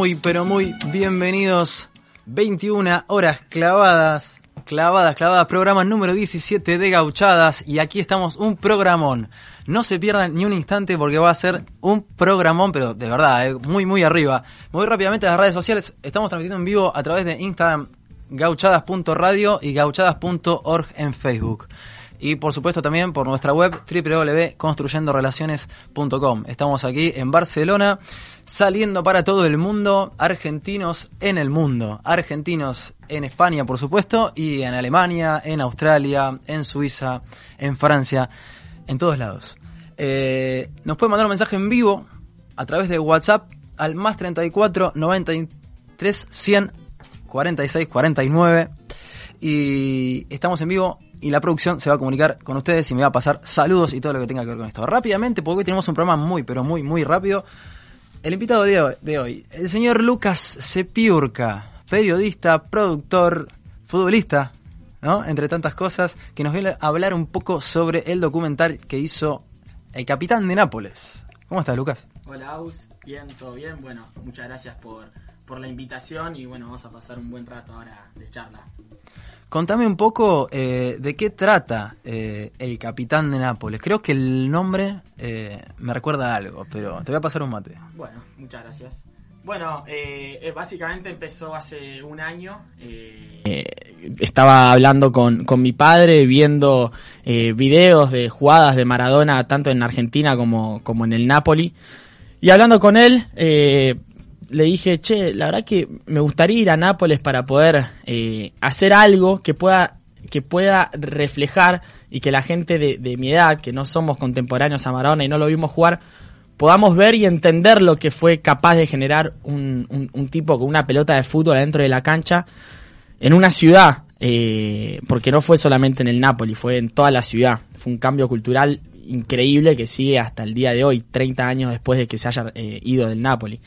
Muy, pero muy bienvenidos. 21 horas clavadas, clavadas, clavadas. Programa número 17 de Gauchadas. Y aquí estamos, un programón. No se pierdan ni un instante porque va a ser un programón, pero de verdad, eh, muy, muy arriba. Voy rápidamente a las redes sociales. Estamos transmitiendo en vivo a través de Instagram, gauchadas.radio y gauchadas.org en Facebook y por supuesto también por nuestra web www.construyendorelaciones.com. Estamos aquí en Barcelona, saliendo para todo el mundo, argentinos en el mundo, argentinos en España por supuesto, y en Alemania, en Australia, en Suiza, en Francia, en todos lados. Eh, nos puede mandar un mensaje en vivo a través de WhatsApp al más 34 93 100 46 49 y estamos en vivo y la producción se va a comunicar con ustedes y me va a pasar saludos y todo lo que tenga que ver con esto. Rápidamente, porque hoy tenemos un programa muy, pero muy, muy rápido. El invitado de hoy, el señor Lucas Sepiurca, periodista, productor, futbolista, ¿no? Entre tantas cosas, que nos viene a hablar un poco sobre el documental que hizo el capitán de Nápoles. ¿Cómo estás, Lucas? Hola, Aus. Bien, todo bien. Bueno, muchas gracias por, por la invitación y bueno, vamos a pasar un buen rato ahora de charla. Contame un poco eh, de qué trata eh, el capitán de Nápoles. Creo que el nombre eh, me recuerda a algo, pero te voy a pasar un mate. Bueno, muchas gracias. Bueno, básicamente empezó hace un año. estaba hablando con, con, mi padre, viendo videos de jugadas de Maradona, tanto en Argentina como, como en el Napoli. Y hablando con él, le dije, che, la verdad que me gustaría ir a Nápoles para poder eh, hacer algo que pueda, que pueda reflejar y que la gente de, mi edad, que no somos contemporáneos a Maradona y no lo vimos jugar, podamos ver y entender lo que fue capaz de generar un, un, tipo con una pelota de fútbol adentro de la cancha en una ciudad, eh, porque no fue solamente en el Nápoles, fue en toda la ciudad. Fue un cambio cultural increíble que sigue hasta el día de hoy, 30 años después de que se haya eh, ido del Nápoles.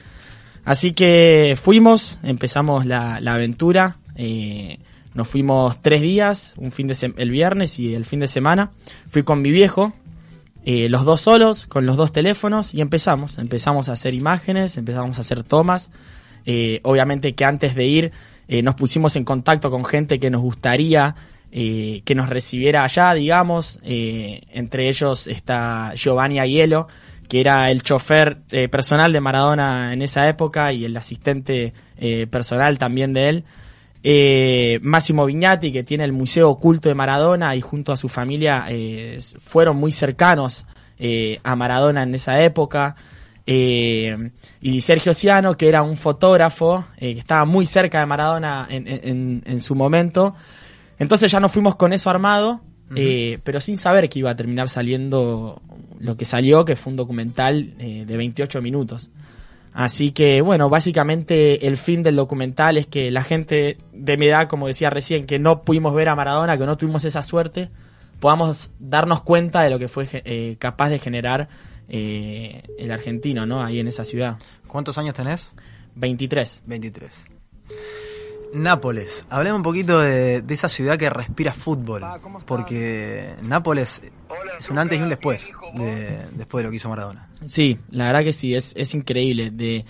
Así que fuimos, empezamos la, aventura. Eh, nos fuimos tres días, un fin de el viernes y el fin de semana. Fui con mi viejo, eh, los dos solos, con los dos teléfonos y empezamos. Empezamos a hacer imágenes, empezamos a hacer tomas. Eh, obviamente que antes de ir nos pusimos en contacto con gente que nos gustaría que nos recibiera allá, digamos. entre ellos está Giovanni Aiello, que era el chofer eh, personal de Maradona en esa época y el asistente eh, personal también de él. Eh, Máximo Viñati, que tiene el Museo Oculto de Maradona y junto a su familia fueron muy cercanos a Maradona en esa época. y Sergio Ciano, que era un fotógrafo que estaba muy cerca de Maradona en, su momento. Entonces ya nos fuimos con eso armado, pero sin saber que iba a terminar saliendo lo que salió, que fue un documental eh, de 28 minutos. Así que, bueno, básicamente el fin del documental es que la gente de mi edad, como decía recién, que no pudimos ver a Maradona, que no tuvimos esa suerte, podamos darnos cuenta de lo que fue eh, capaz de generar eh, el argentino, ¿no? Ahí en esa ciudad. ¿Cuántos años tenés? 23. 23. Nápoles. Hablemos un poquito de, esa ciudad que respira fútbol. Porque Nápoles es un antes y un después de, después de lo que hizo Maradona. Sí, la verdad que sí, es, es increíble. De,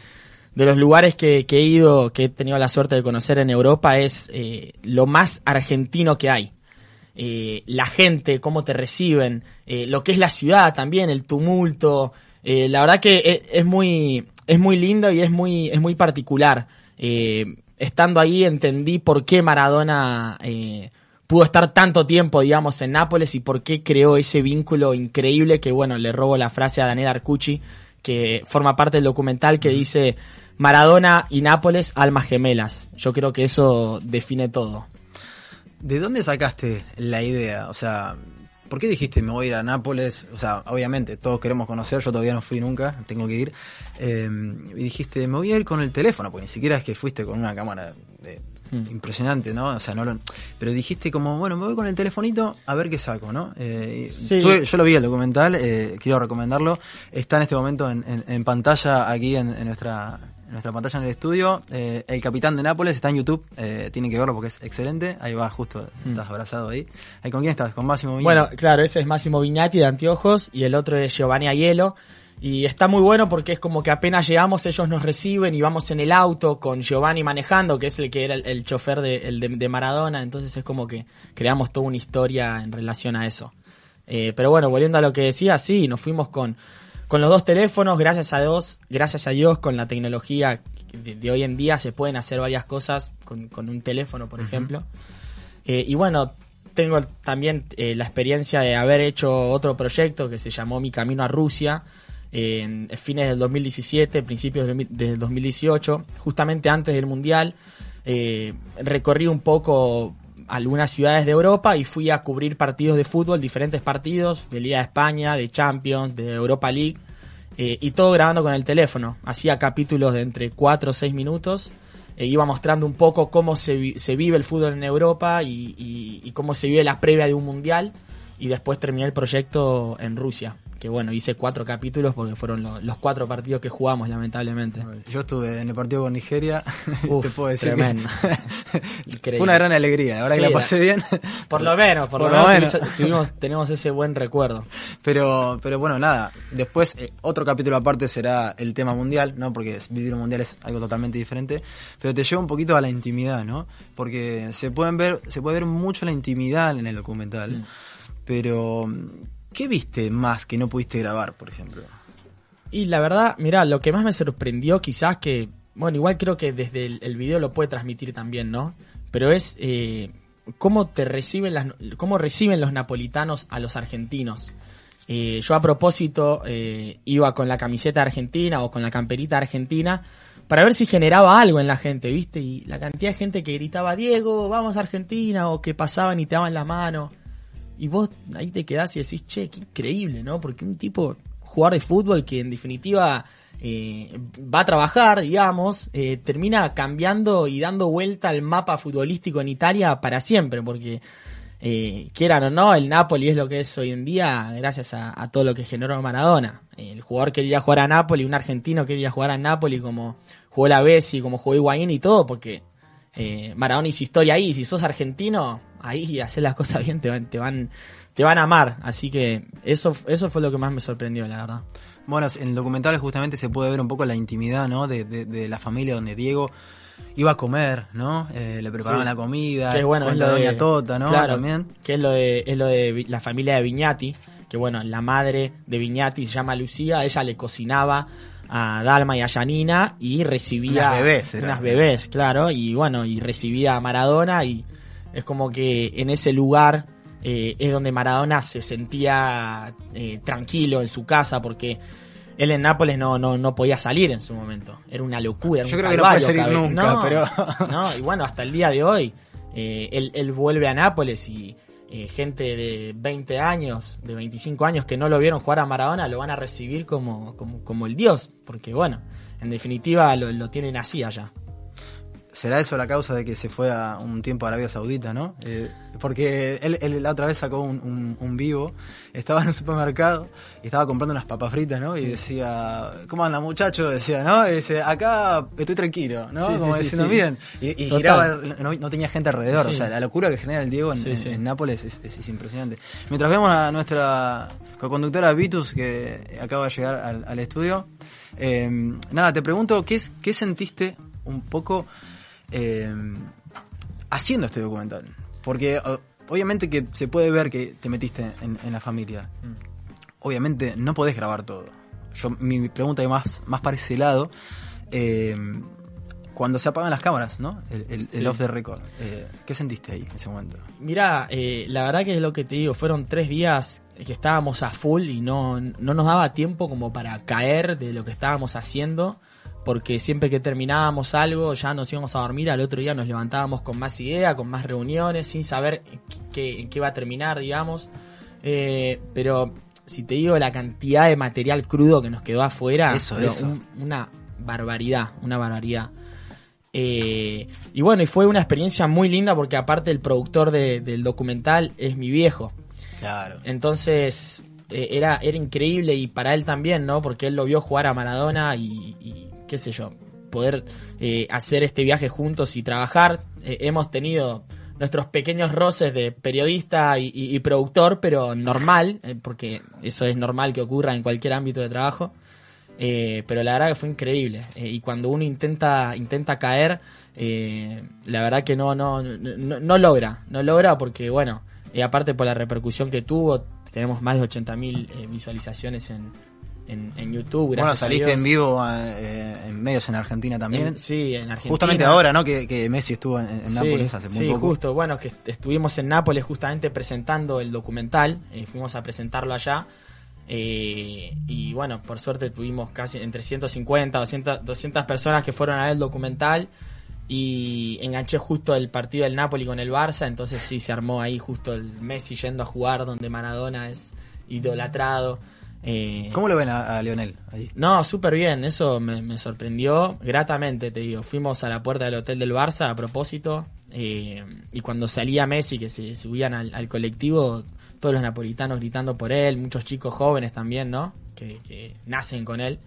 de los lugares que, he ido, que he tenido la suerte de conocer en Europa, es eh, lo más argentino que hay. Eh, la gente, cómo te reciben, eh, lo que es la ciudad también, el tumulto. la verdad que es, muy, es muy lindo y es muy, es muy particular estando ahí entendí por qué Maradona eh, pudo estar tanto tiempo, digamos, en Nápoles y por qué creó ese vínculo increíble que, bueno, le robo la frase a Daniel Arcucci, que forma parte del documental que dice Maradona y Nápoles, almas gemelas. Yo creo que eso define todo. ¿De dónde sacaste la idea? O sea, ¿por qué dijiste me voy a ir a Nápoles? O sea, obviamente todos queremos conocer, yo todavía no fui nunca, tengo que ir. Eh, y dijiste me voy a ir con el teléfono, porque ni siquiera es que fuiste con una cámara de, mm. impresionante, ¿no? O sea, no lo, pero dijiste como, bueno, me voy con el telefonito a ver qué saco, ¿no? Eh, sí. yo lo vi el documental, eh, quiero recomendarlo. Está en este momento en, en, pantalla aquí en, en nuestra nuestra pantalla en el estudio. Eh, el Capitán de Nápoles está en YouTube, eh, tienen que verlo porque es excelente. Ahí va, justo, mm. estás abrazado ahí. ¿Con quién estás? ¿Con Máximo Viñati? Bueno, claro, ese es Máximo Viñati de Anteojos y el otro es Giovanni Aiello. Y está muy bueno porque es como que apenas llegamos, ellos nos reciben y vamos en el auto con Giovanni manejando, que es el que era el, chofer de, el de, Maradona. Entonces es como que creamos toda una historia en relación a eso. Eh, pero bueno, volviendo a lo que decía, sí, nos fuimos con con los dos teléfonos, gracias a Dios, gracias a Dios, con la tecnología de, hoy en día se pueden hacer varias cosas con, un teléfono, por ejemplo. Eh, y bueno, tengo también eh, la experiencia de haber hecho otro proyecto que se llamó Mi Camino a Rusia en fines del 2017, principios del 2018, justamente antes del Mundial. Eh, recorrí un poco algunas ciudades de Europa y fui a cubrir partidos de fútbol, diferentes partidos de Liga de España, de Champions, de Europa League, eh, y todo grabando con el teléfono. Hacía capítulos de entre 4 o 6 minutos, e iba mostrando un poco cómo se, se vive el fútbol en Europa y, y cómo se vive la previa de un mundial, y después terminé el proyecto en Rusia que bueno, hice cuatro capítulos porque fueron los cuatro partidos que jugamos, lamentablemente. Yo estuve en el partido con Nigeria, te puedo decir tremendo. fue una gran alegría, ahora que la pasé bien. Por lo menos, por, lo, menos, tenemos ese buen recuerdo. Pero, pero bueno, nada, después eh, otro capítulo aparte será el tema mundial, ¿no? Porque vivir un mundial es algo totalmente diferente, pero te lleva un poquito a la intimidad, ¿no? Porque se pueden ver, se puede ver mucho la intimidad en el documental. Mm. Pero ¿Qué viste más que no pudiste grabar, por ejemplo? Y la verdad, mira, lo que más me sorprendió quizás que, bueno, igual creo que desde el, video lo puede transmitir también, ¿no? Pero es eh, cómo te reciben las, cómo reciben los napolitanos a los argentinos. Eh, yo a propósito eh, iba con la camiseta argentina o con la camperita argentina para ver si generaba algo en la gente, ¿viste? Y la cantidad de gente que gritaba, Diego, vamos a Argentina, o que pasaban y te daban la mano. Y vos ahí te quedás y decís, che, qué increíble, ¿no? Porque un tipo, jugar de fútbol que en definitiva eh, va a trabajar, digamos, eh, termina cambiando y dando vuelta al mapa futbolístico en Italia para siempre, porque eh, quieran o no, el Napoli es lo que es hoy en día gracias a, todo lo que generó Maradona. El jugador quería jugar a Napoli, un argentino quería jugar a Napoli como jugó la Bessi, como jugó Higuaín y todo, porque Maradona hizo historia ahí, si sos argentino, ahí y hacer las cosas bien te van, te van, te van a amar. Así que eso, eso fue lo que más me sorprendió, la verdad. Bueno, en el documental justamente se puede ver un poco la intimidad, ¿no? De, de, la familia donde Diego iba a comer, ¿no? Eh, le preparaban la comida. Que bueno, es lo de Tota, ¿no? Claro, También. Que es lo de, es lo de la familia de Viñati, que bueno, la madre de Viñati se llama Lucía, ella le cocinaba a Dalma y a Janina y recibía unas bebés, unas bebés, claro, y bueno, y recibía a Maradona y es como que en ese lugar eh, es donde Maradona se sentía eh, tranquilo en su casa porque él en Nápoles no, no, no podía salir en su momento. Era una locura. Yo creo que no puede salir nunca, pero... no, y bueno, hasta el día de hoy, eh, él, él, vuelve a Nápoles y gente de 20 años, de 25 años que no lo vieron jugar a Maradona, lo van a recibir como, como, como el dios, porque bueno, en definitiva lo, lo tienen así allá. ¿Será eso la causa de que se fue a un tiempo a Arabia Saudita, no? Eh, porque él, la otra vez sacó un, vivo, estaba en un supermercado y estaba comprando unas papas fritas, ¿no? Y decía, ¿cómo anda muchacho? Decía, ¿no? Y dice, acá estoy tranquilo, ¿no? Como diciendo, miren. Y, giraba, no, tenía gente alrededor. O sea, la locura que genera el Diego en, Nápoles es, impresionante. Mientras vemos a nuestra co-conductora Vitus, que acaba de llegar al, estudio, eh, nada, te pregunto, ¿qué, ¿qué sentiste un poco eh, haciendo este documental. Porque obviamente que se puede ver que te metiste en, la familia. Mm. Obviamente no podés grabar todo. Yo, mi pregunta es más, más para ese lado. Eh, cuando se apagan las cámaras, ¿no? El, el- el Sí. off the record. Eh, ¿Qué sentiste ahí en ese momento? Mirá, eh, la verdad que es lo que te digo, fueron tres días que estábamos a full y no, no nos daba tiempo como para caer de lo que estábamos haciendo, porque siempre que terminábamos algo ya nos íbamos a dormir, al otro día nos levantábamos con más idea, con más reuniones, sin saber en qué, en qué va a terminar, digamos. Eh, pero si te digo la cantidad de material crudo que nos quedó afuera, Eso, pero eso. un- una barbaridad, una barbaridad. Eh, y bueno, y fue una experiencia muy linda porque aparte el productor de- del documental es mi viejo. Claro. Entonces eh, era, era increíble y para él también, ¿no? Porque él lo vio jugar a Maradona y, y qué sé yo, poder eh, hacer este viaje juntos y trabajar. Eh, hemos tenido nuestros pequeños roces de periodista y, productor, pero normal, eh, porque eso es normal que ocurra en cualquier ámbito de trabajo. Pero la verdad que fue increíble. Y cuando uno intenta, intenta caer, la verdad que no, no, no, no logra. No logra porque, bueno, aparte por la repercusión que tuvo, tenemos más de 80.000 eh, visualizaciones en, en, en YouTube. Bueno, gracias a saliste en vivo eh, en medios en Argentina también. En- sí, en Argentina. Justamente ahora, ¿no? Que, que Messi estuvo en, en Sí, Nápoles hace muy sí, poco. justo. Bueno, que est- estuvimos en Nápoles justamente presentando el documental. eh, fuimos a presentarlo allá. eh, y bueno, por suerte tuvimos casi entre 150, 200, 200 personas que fueron a ver el documental. Y enganché justo el partido del Napoli con el Barça. Entonces sí, se armó ahí justo el Messi yendo a jugar donde Maradona es idolatrado. Eh, ¿Cómo lo ven a, a Lionel ahí? no, súper bien, eso me, me sorprendió gratamente, te digo. Fuimos a la puerta del hotel del Barça a propósito eh, y cuando salía Messi, que se subían al, al colectivo, todos los napolitanos gritando por él, muchos chicos jóvenes también, ¿no? Que, que nacen con él,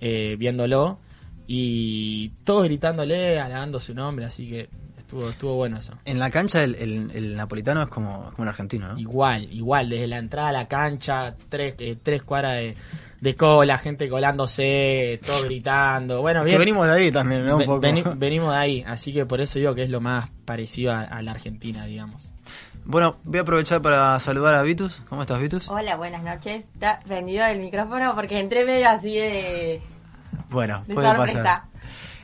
eh, viéndolo y todos gritándole, halagando su nombre, así que estuvo, estuvo bueno eso. En la cancha el, el- el napolitano es como, como un argentino, ¿no? Igual, igual, desde la entrada a la cancha, tres, eh, tres cuadras de, de cola, gente colándose, todo gritando. Bueno, Es que bien. venimos de ahí también, ¿no? Un poco. veni- venimos de ahí, así que por eso digo que es lo más parecido a, a la Argentina, digamos. Bueno, voy a aprovechar para saludar a Vitus. ¿Cómo estás, Vitus? Hola, buenas noches. Está prendido el micrófono porque entré medio así de, Bueno, de puede sorpresa. pasar.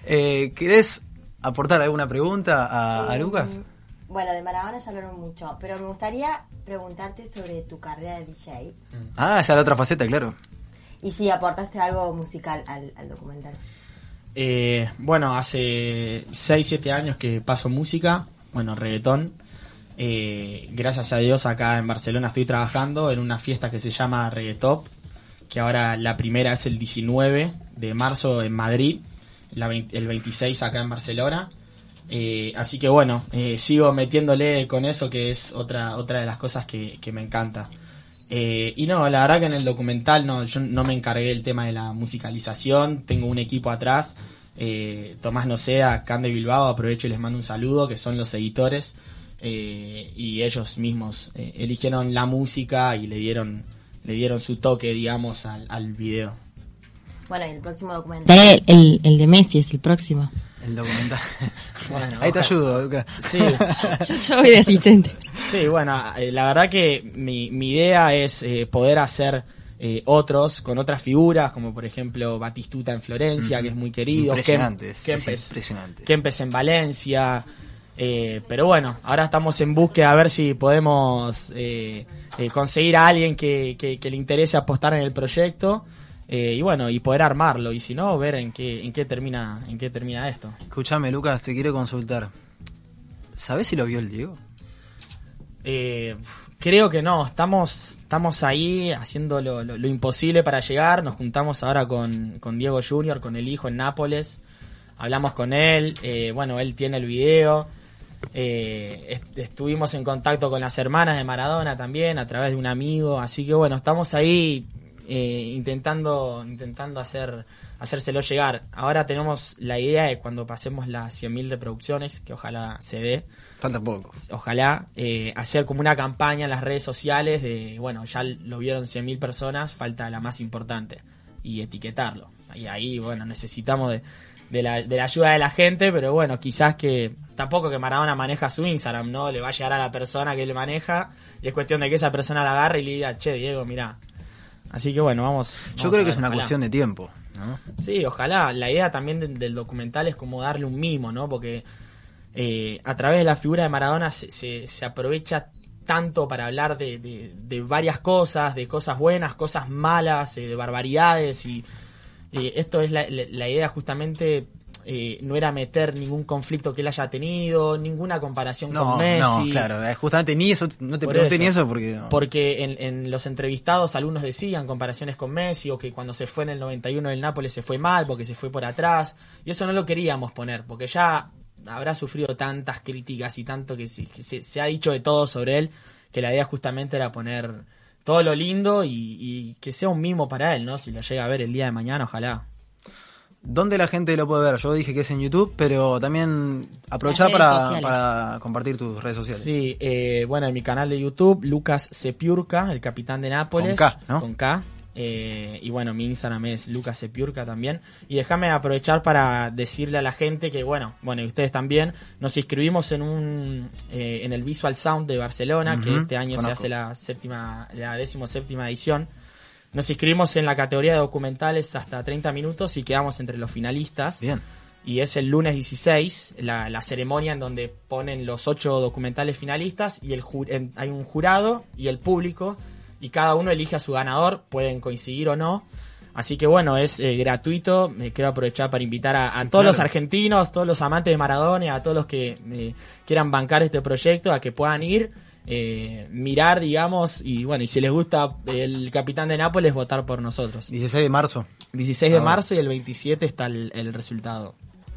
Eh, ¿Querés aportar alguna pregunta a, a Eh, Lucas? Bueno, de Maradona ya hablaron mucho, pero me gustaría preguntarte sobre tu carrera de DJ Ah, esa es la otra faceta, claro. y si aportaste algo musical al, al documental. Eh, bueno, hace 6, 7 años que paso música, bueno, reggaetón. Eh, gracias a Dios acá en Barcelona estoy trabajando en una fiesta que se llama Reggaetop, que ahora la primera es el 19 de marzo en Madrid, la vein- el 26 acá en Barcelona. Eh, así que bueno, eh, sigo metiéndole con eso que es otra, otra de las cosas que, que me encanta. Eh, y no, la verdad que en el documental no, yo no me encargué del tema de la musicalización, tengo un equipo atrás, eh, Tomás Nocea, Can de Bilbao, aprovecho y les mando un saludo, que son los editores, eh, y ellos mismos eh, eligieron la música y le dieron, le dieron su toque, digamos, al, al video. Bueno, y el próximo documental. El, el de Messi es el próximo. El documental. Bueno, Ahí te ojalá. ayudo, Lucas. Sí, Yo, yo voy de asistente. Sí, bueno, eh, la verdad que mi, mi idea es eh, poder hacer eh, otros con otras figuras, como por ejemplo Batistuta en Florencia, que es muy querido. Impresionante, Kem- es- Kempes, es impresionante. Kempes en Valencia. eh, pero bueno, ahora estamos en búsqueda a ver si podemos eh, eh, conseguir a alguien que, que- que le interese apostar en el proyecto. Eh, y bueno, y poder armarlo. Y si no, ver en qué, en qué termina, en qué termina esto. Escúchame, Lucas, te quiero consultar. ¿Sabés si lo vio el Diego? Eh, creo que no, estamos, estamos ahí haciendo lo, lo- lo imposible para llegar. Nos juntamos ahora con, con Diego Junior, con el hijo en Nápoles. Hablamos con él, eh, bueno, él tiene el video. Eh, est- estuvimos en contacto con las hermanas de Maradona también a través de un amigo, así que bueno, estamos ahí eh, intentando intentando hacer hacérselo llegar. Ahora tenemos la idea de cuando pasemos las 100.000 reproducciones, que ojalá se dé, Falta poco. ojalá eh, hacer como una campaña en las redes sociales de, bueno, ya lo vieron 100.000 personas, falta la más importante y etiquetarlo. Y ahí, bueno, necesitamos de, de la, de la ayuda de la gente, pero bueno, quizás que tampoco que Maradona maneja su Instagram, ¿no? Le va a llegar a la persona que le maneja y es cuestión de que esa persona la agarre y le diga, che, Diego, mira. Así que bueno, vamos. Yo creo que es una ojalá. cuestión de tiempo. ¿no? Sí, ojalá. La idea también de- del documental es como darle un mimo, ¿no? Porque eh, a través de la figura de Maradona se, se- se aprovecha tanto para hablar de, de- de varias cosas, de cosas buenas, cosas malas, eh, de barbaridades y eh, esto es la, la- la idea justamente eh, no era meter ningún conflicto que él haya tenido, ninguna comparación No, con Messi. no, claro, eh, justamente ni eso, no te pregunté eso. ni eso porque... no. Porque en, en los entrevistados algunos decían comparaciones con Messi o que cuando se fue en el 91 del Nápoles se fue mal porque se fue por atrás. Y eso no lo queríamos poner porque ya habrá sufrido tantas críticas y tanto que, se, que se- se ha dicho de todo sobre él que la idea justamente era poner todo lo lindo y, y que sea un mimo para él, ¿no? Si lo llega a ver el día de mañana, ojalá. ¿Dónde la gente lo puede ver? Yo dije que es en YouTube, pero también aprovechar para, compartir tus redes sociales. Sí, eh, bueno, en mi canal de YouTube, Lucas Sepiurca, el capitán de Nápoles. Con K, ¿no? Con K. eh, y bueno, mi Instagram es Lucas Sepiurca también. Y déjame aprovechar para decirle a la gente que, bueno, bueno, y ustedes también, nos inscribimos en un eh, en el Visual Sound de Barcelona, que este año se hace la séptima, la décimo séptima edición. Nos inscribimos en la categoría de documentales hasta 30 minutos y quedamos entre los finalistas Bien. y es el lunes 16, la, la ceremonia en donde ponen los ocho documentales finalistas y el ju- en- hay un jurado y el público y cada uno elige a su ganador, pueden coincidir o no. Así que bueno, es eh, gratuito, me quiero aprovechar para invitar a, a Sí, todos claro. los argentinos, todos los amantes de Maradona, a todos los que eh, quieran bancar este proyecto, a que puedan ir, eh, mirar, digamos, y bueno, y si les gusta el capitán de Nápoles, votar por nosotros. 16 de marzo. 16 de Ahora. marzo y el 27 está el, el resultado.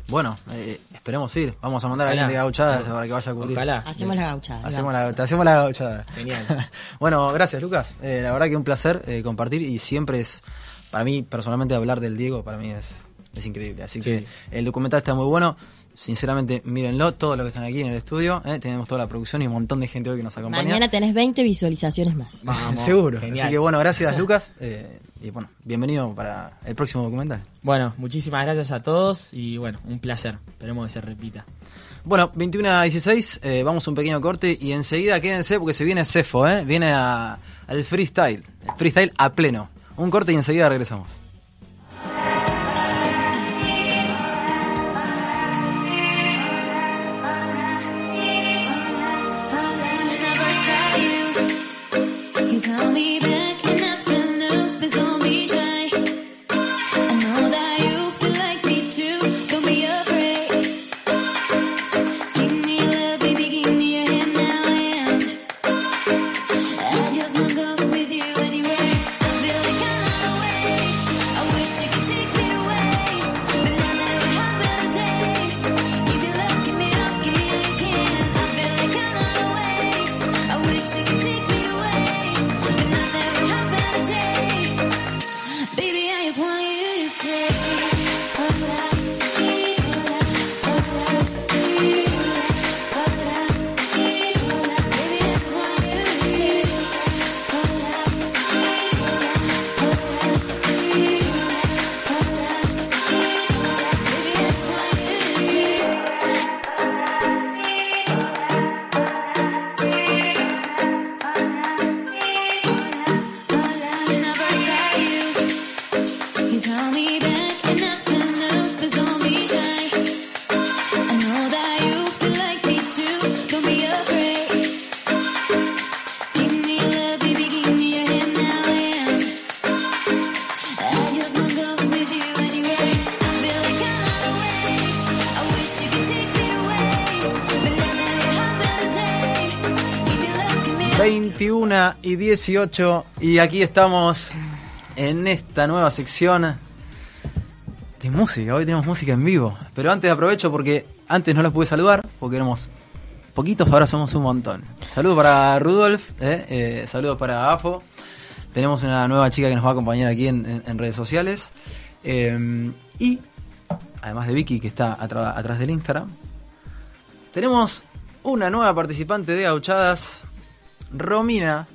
Bueno, eh, esperemos ir. Vamos a mandar a Ojalá. alguien de gauchada para que vaya a cubrir. Ojalá. Hacemos la gauchada. Hacemos la, te hacemos la gauchada. Genial. bueno, gracias Lucas. Eh, la verdad que un placer eh, compartir y siempre es, para mí personalmente hablar del Diego, para mí es, es increíble. Así Sí. que el documental está muy bueno. Sinceramente, mírenlo, todos los que están aquí en el estudio. eh, tenemos toda la producción y un montón de gente hoy que nos acompaña. Mañana tenés 20 visualizaciones más. Vamos. Seguro. Genial. Así que bueno, gracias Lucas. eh, y bueno, bienvenido para el próximo documental. Bueno, muchísimas gracias a todos y bueno, un placer. Esperemos que se repita. Bueno, 21 a 16, eh, vamos a un pequeño corte y enseguida quédense porque se viene Cefo, ¿eh? viene a- al freestyle, freestyle a pleno. Un corte y enseguida regresamos. 21 y 18 y aquí estamos en esta nueva sección de música. Hoy tenemos música en vivo. Pero antes aprovecho porque antes no los pude saludar porque éramos poquitos, ahora somos un montón. Saludos para Rudolf, eh, eh, saludos para AFO. Tenemos una nueva chica que nos va a acompañar aquí en, redes sociales. Eh, y además de Vicky que está atrás del Instagram, tenemos una nueva participante de Gauchadas, Romina.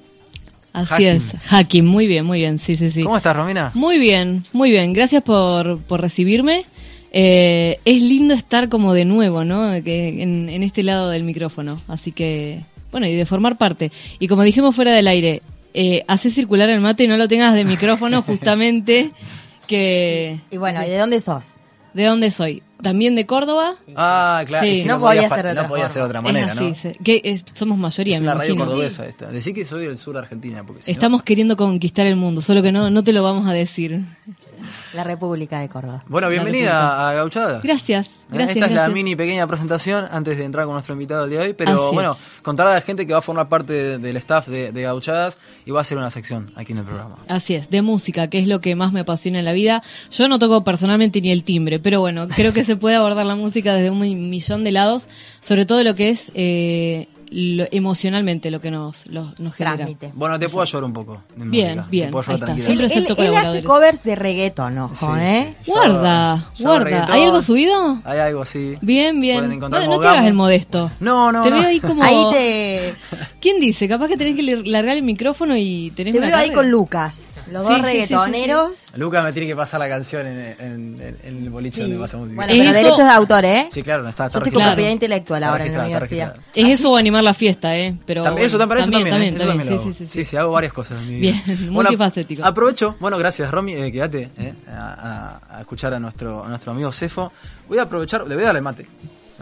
Así Hacking. es, hacking, muy bien, muy bien, sí, sí, sí. ¿Cómo estás, Romina? Muy bien, muy bien, gracias por, por recibirme. Eh, es lindo estar como de nuevo, ¿no? Que en, en este lado del micrófono, así que, bueno, y de formar parte. Y como dijimos fuera del aire, eh, hace circular el mate y no lo tengas de micrófono justamente, que... Y bueno, ¿y de dónde sos? ¿De dónde soy? También de Córdoba. Ah, claro. Sí. es que No podía podía fa- ser de otra no podía ser de otra Es manera, así, ¿no? sí. que es- somos mayoría, Es me una radio imagino. cordobesa esta. Decí que soy del sur de Argentina. Porque si no- Estamos queriendo conquistar el mundo, solo que no, no te lo vamos a decir. La República de Córdoba. Bueno, bienvenida a Gauchadas. Gracias, ¿Eh? gracias. Esta es la mini pequeña presentación antes de entrar con nuestro invitado del día de hoy. Pero Así bueno, es. contar a la gente que va a formar parte de- del staff de, de Gauchadas y va a ser una sección aquí en el programa. Así es, de música, que es lo que más me apasiona en la vida. Yo no toco personalmente ni el timbre, pero bueno, creo que se puede abordar la música desde un mi- millón de lados, sobre todo lo que es eh, lo- emocionalmente lo que nos, lo- nos genera. Transmite. Bueno, te puedo ayudar un poco. de Bien, música. bien, Te puedo ayudar. Siempre Él, él hace covers de reggaeton, ojo, Sí, ¿eh? sí. Yo- Guarda, yo guarda. ¿Hay algo subido? Hay algo así. Bien, bien. Pueden No, te hagas el modesto. No, no, Te no. veo ahí como... Ahí te, ¿Quién dice? Capaz que tenés que largar el micrófono y tenés te una veo ahí con Lucas. Los Sí, dos sí, sí, sí, reggaetoneros. Luca me tiene que pasar la canción en, en- en- en el boliche Sí. donde pasa música. Bueno, Es pero eso- derechos de autor, ¿eh? sí, claro, no está, está Yo Claro. propiedad intelectual Está ahora en la universidad. Es eso o animar la fiesta, ¿eh? Pero También, eso bueno, también, eso también, ¿eh? Eso también lo sí, hago. sí, sí, Sí, sí, hago varias cosas en mi Bien, vida. multifacético. aprovecho, bueno, gracias Romy, eh, quédate eh, a, a- a escuchar a nuestro, a nuestro amigo Cefo. Voy a aprovechar, le voy a dar el mate,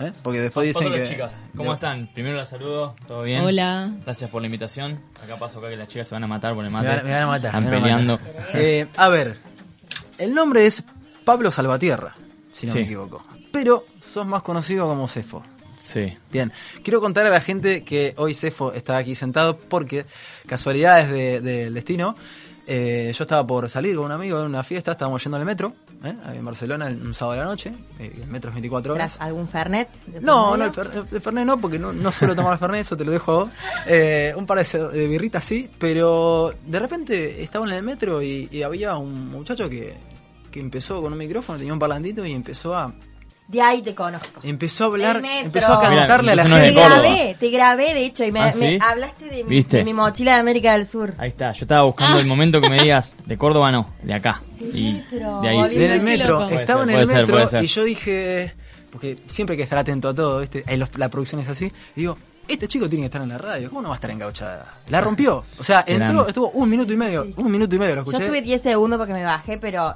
¿eh? porque después dicen Hola que... chicas, ¿cómo están? Primero las saludo, ¿todo bien? Hola. Gracias por la invitación. Acá paso acá que las chicas se van a matar por el Me mate. van, me van a matar. Están a peleando. matar. Eh, a ver, el nombre es Pablo Salvatierra, si no Sí. me equivoco. Pero sos más conocido como Cefo. Sí. Bien, quiero contar a la gente que hoy Cefo está aquí sentado porque casualidades de- del destino. Eh, yo estaba por salir con un amigo en una fiesta, estábamos yendo al metro, ¿eh? en Barcelona, un sábado de la noche, eh, el metro es 24 horas. ¿Tras algún Fernet? de No, no, el, fer- el Fernet no, porque no, no suelo tomar Fernet, eso te lo dejo a vos. Eh, un par de, de birritas sí, pero de repente estaba en el metro y, y había un muchacho que, que empezó con un micrófono, tenía un parlantito y empezó a De ahí te conozco. empezó a hablar, empezó a cantarle Mira, a la Te gente. Córdoba. grabé, te grabé, de hecho, y me, ¿Ah, me hablaste de, mi- ¿Viste? de mi mochila de América del Sur. Ahí está, yo estaba buscando Ah. el momento que me digas, de Córdoba no, de acá. Y Metro, de ahí. boludo. en el Qué metro, estaba ser, en el ser, metro ser. y yo dije, porque siempre hay que estar atento a todo, ¿viste? La producción es así, y digo, este chico tiene que estar en la radio, ¿cómo no va a estar engauchada? La rompió, o sea, entró, estuvo un minuto y medio, un minuto y medio, lo Yo escuché. estuve 10 segundos porque me bajé, pero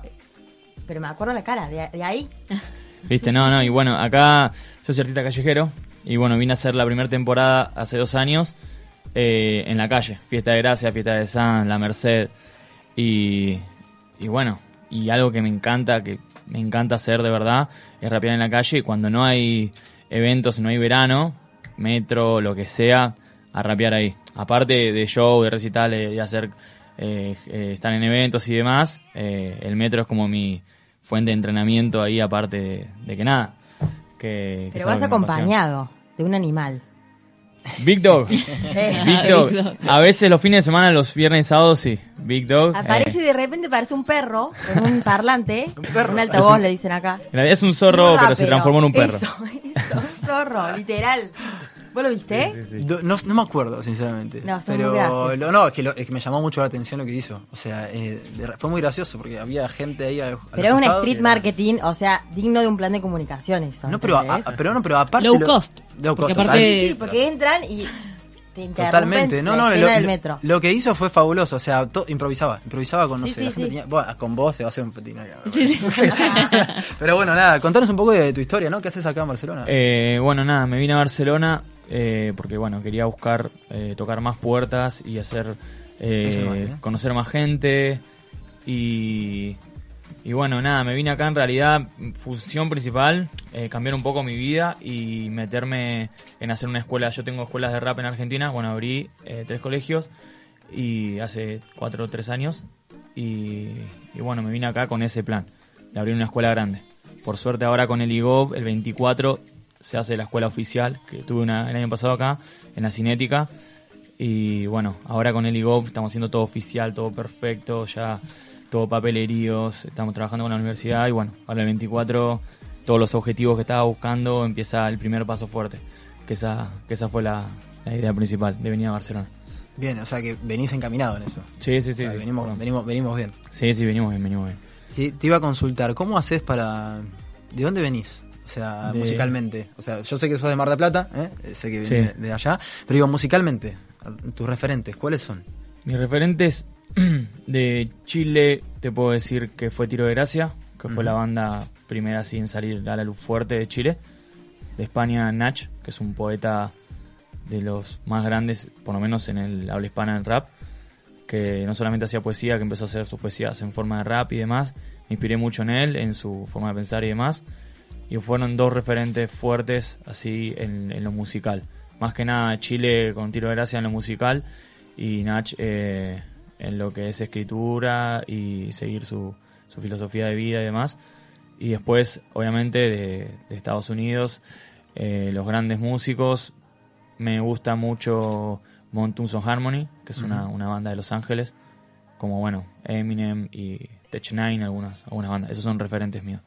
pero me acuerdo la cara, de, de ahí. Viste, no, no, y bueno, acá yo soy artista callejero y bueno, vine a hacer la primera temporada hace dos años eh, en la calle, Fiesta de Gracia, Fiesta de San, La Merced y, y bueno, y algo que me encanta, que me encanta hacer de verdad, es rapear en la calle y cuando no hay eventos, no hay verano, metro, lo que sea, a rapear ahí. Aparte de show, de recitales, de hacer, eh, eh, estar en eventos y demás, eh, el metro es como mi fuente de entrenamiento ahí, aparte de, de que nada. Que, que es Pero vas que acompañado de un animal. Big Dog. Big Dog. A veces los fines de semana, los viernes y sábados, sí. Big Dog. Aparece eh, y de repente parece un perro con un parlante, Un perro. un altavoz un- le dicen acá. en realidad es un zorro, Un pero se transformó en un perro. Eso, eso, un zorro, literal. ¿Vos lo viste? Sí, sí, sí. Do- No, no me acuerdo, sinceramente. No, pero lo- no, es que, lo- es que me llamó mucho la atención lo que hizo. O sea, eh, fue muy gracioso porque había gente ahí. a- a los Pero es un street marketing, o sea, digno de un plan de comunicación eso. No, pero, a- pero no, pero aparte. Low lo- cost, Low porque cost, aparte-. Sí, sí, porque entran y Totalmente, no, no, lo, que hizo fue fabuloso, o sea, to- improvisaba, improvisaba con, no Sí, sé, sí, la gente sí. tenía, bueno, con vos se va a hacer un petín. Pero bueno, nada, contanos un poco de tu historia, ¿no? ¿Qué haces acá en Barcelona? Eh, bueno, nada, me vine a Barcelona eh, porque, bueno, quería buscar eh, tocar más puertas y hacer, eh, conocer más gente y, y bueno, nada, me vine acá en realidad, función principal, eh, cambiar un poco mi vida y meterme en hacer una escuela. Yo tengo escuelas de rap en Argentina, bueno, abrí tres colegios y hace cuatro o tres años y, y bueno, me vine acá con ese plan, de abrir una escuela grande. Por suerte ahora con el IGOV, el 24, se hace la escuela oficial, que tuve una, el año pasado acá, en la Cinética. Y bueno, ahora con el IGOV estamos haciendo todo oficial, todo perfecto, ya todo papeleríos, estamos trabajando con la universidad y bueno, ahora el 24 todos los objetivos que estaba buscando empieza el primer paso fuerte, que esa, que esa fue la, la idea principal de venir a Barcelona. Bien, o sea que venís encaminado en eso. Sí, sí, O sí. sea, sí, venimos, perdón. venimos, venimos bien. Sí, sí, venimos bien, venimos bien. Sí, te iba a consultar, ¿cómo haces para... ¿De dónde venís? O sea, De- musicalmente. O sea, yo sé que sos de Mar del Plata, ¿eh? sé que Sí. de, de allá, pero digo, musicalmente, tus referentes, ¿cuáles son? Mis referentes, De Chile te puedo decir que fue Tiro de Gracia, que fue la banda primera en salir a la luz fuerte de Chile. De España, Nach, que es un poeta de los más grandes, por lo menos en el habla hispana en rap, que no solamente hacía poesía, que empezó a hacer sus poesías en forma de rap y demás. Me inspiré mucho en él, en su forma de pensar y demás. Y fueron dos referentes fuertes así en, en lo musical. Más que nada Chile con tiro de gracia en lo musical y Nach eh, en lo que es escritura y seguir su, su filosofía de vida y demás. Y después, obviamente, de, de Estados Unidos, eh, los grandes músicos. Me gusta mucho Montunes on Harmony, que es una, una banda de Los Ángeles, como bueno, Eminem y Tech Nine, algunas, algunas bandas. Esos son referentes míos.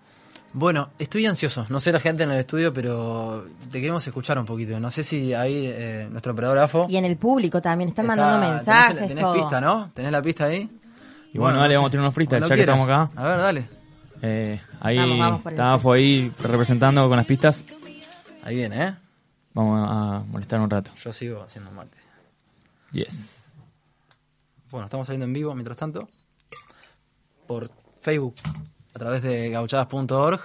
Bueno, estoy ansioso. No sé la gente en el estudio, pero te queremos escuchar un poquito. No sé si ahí eh, nuestro operador AFO. Y en el público también están está- mandando mensajes. Tenés, todo. pista, ¿no? ¿Tenés la pista ahí? Y bueno, dale, no vamos a tener unos freestyle, ya que estamos acá. A ver, dale. Eh, ahí Vamos, vamos por el estaba Fo ahí representando con las pistas. Ahí viene, ¿eh? Vamos a molestar un rato. Yo sigo haciendo mate. Yes. Bueno, estamos saliendo en vivo mientras tanto. Por Facebook, a través de gauchadas.org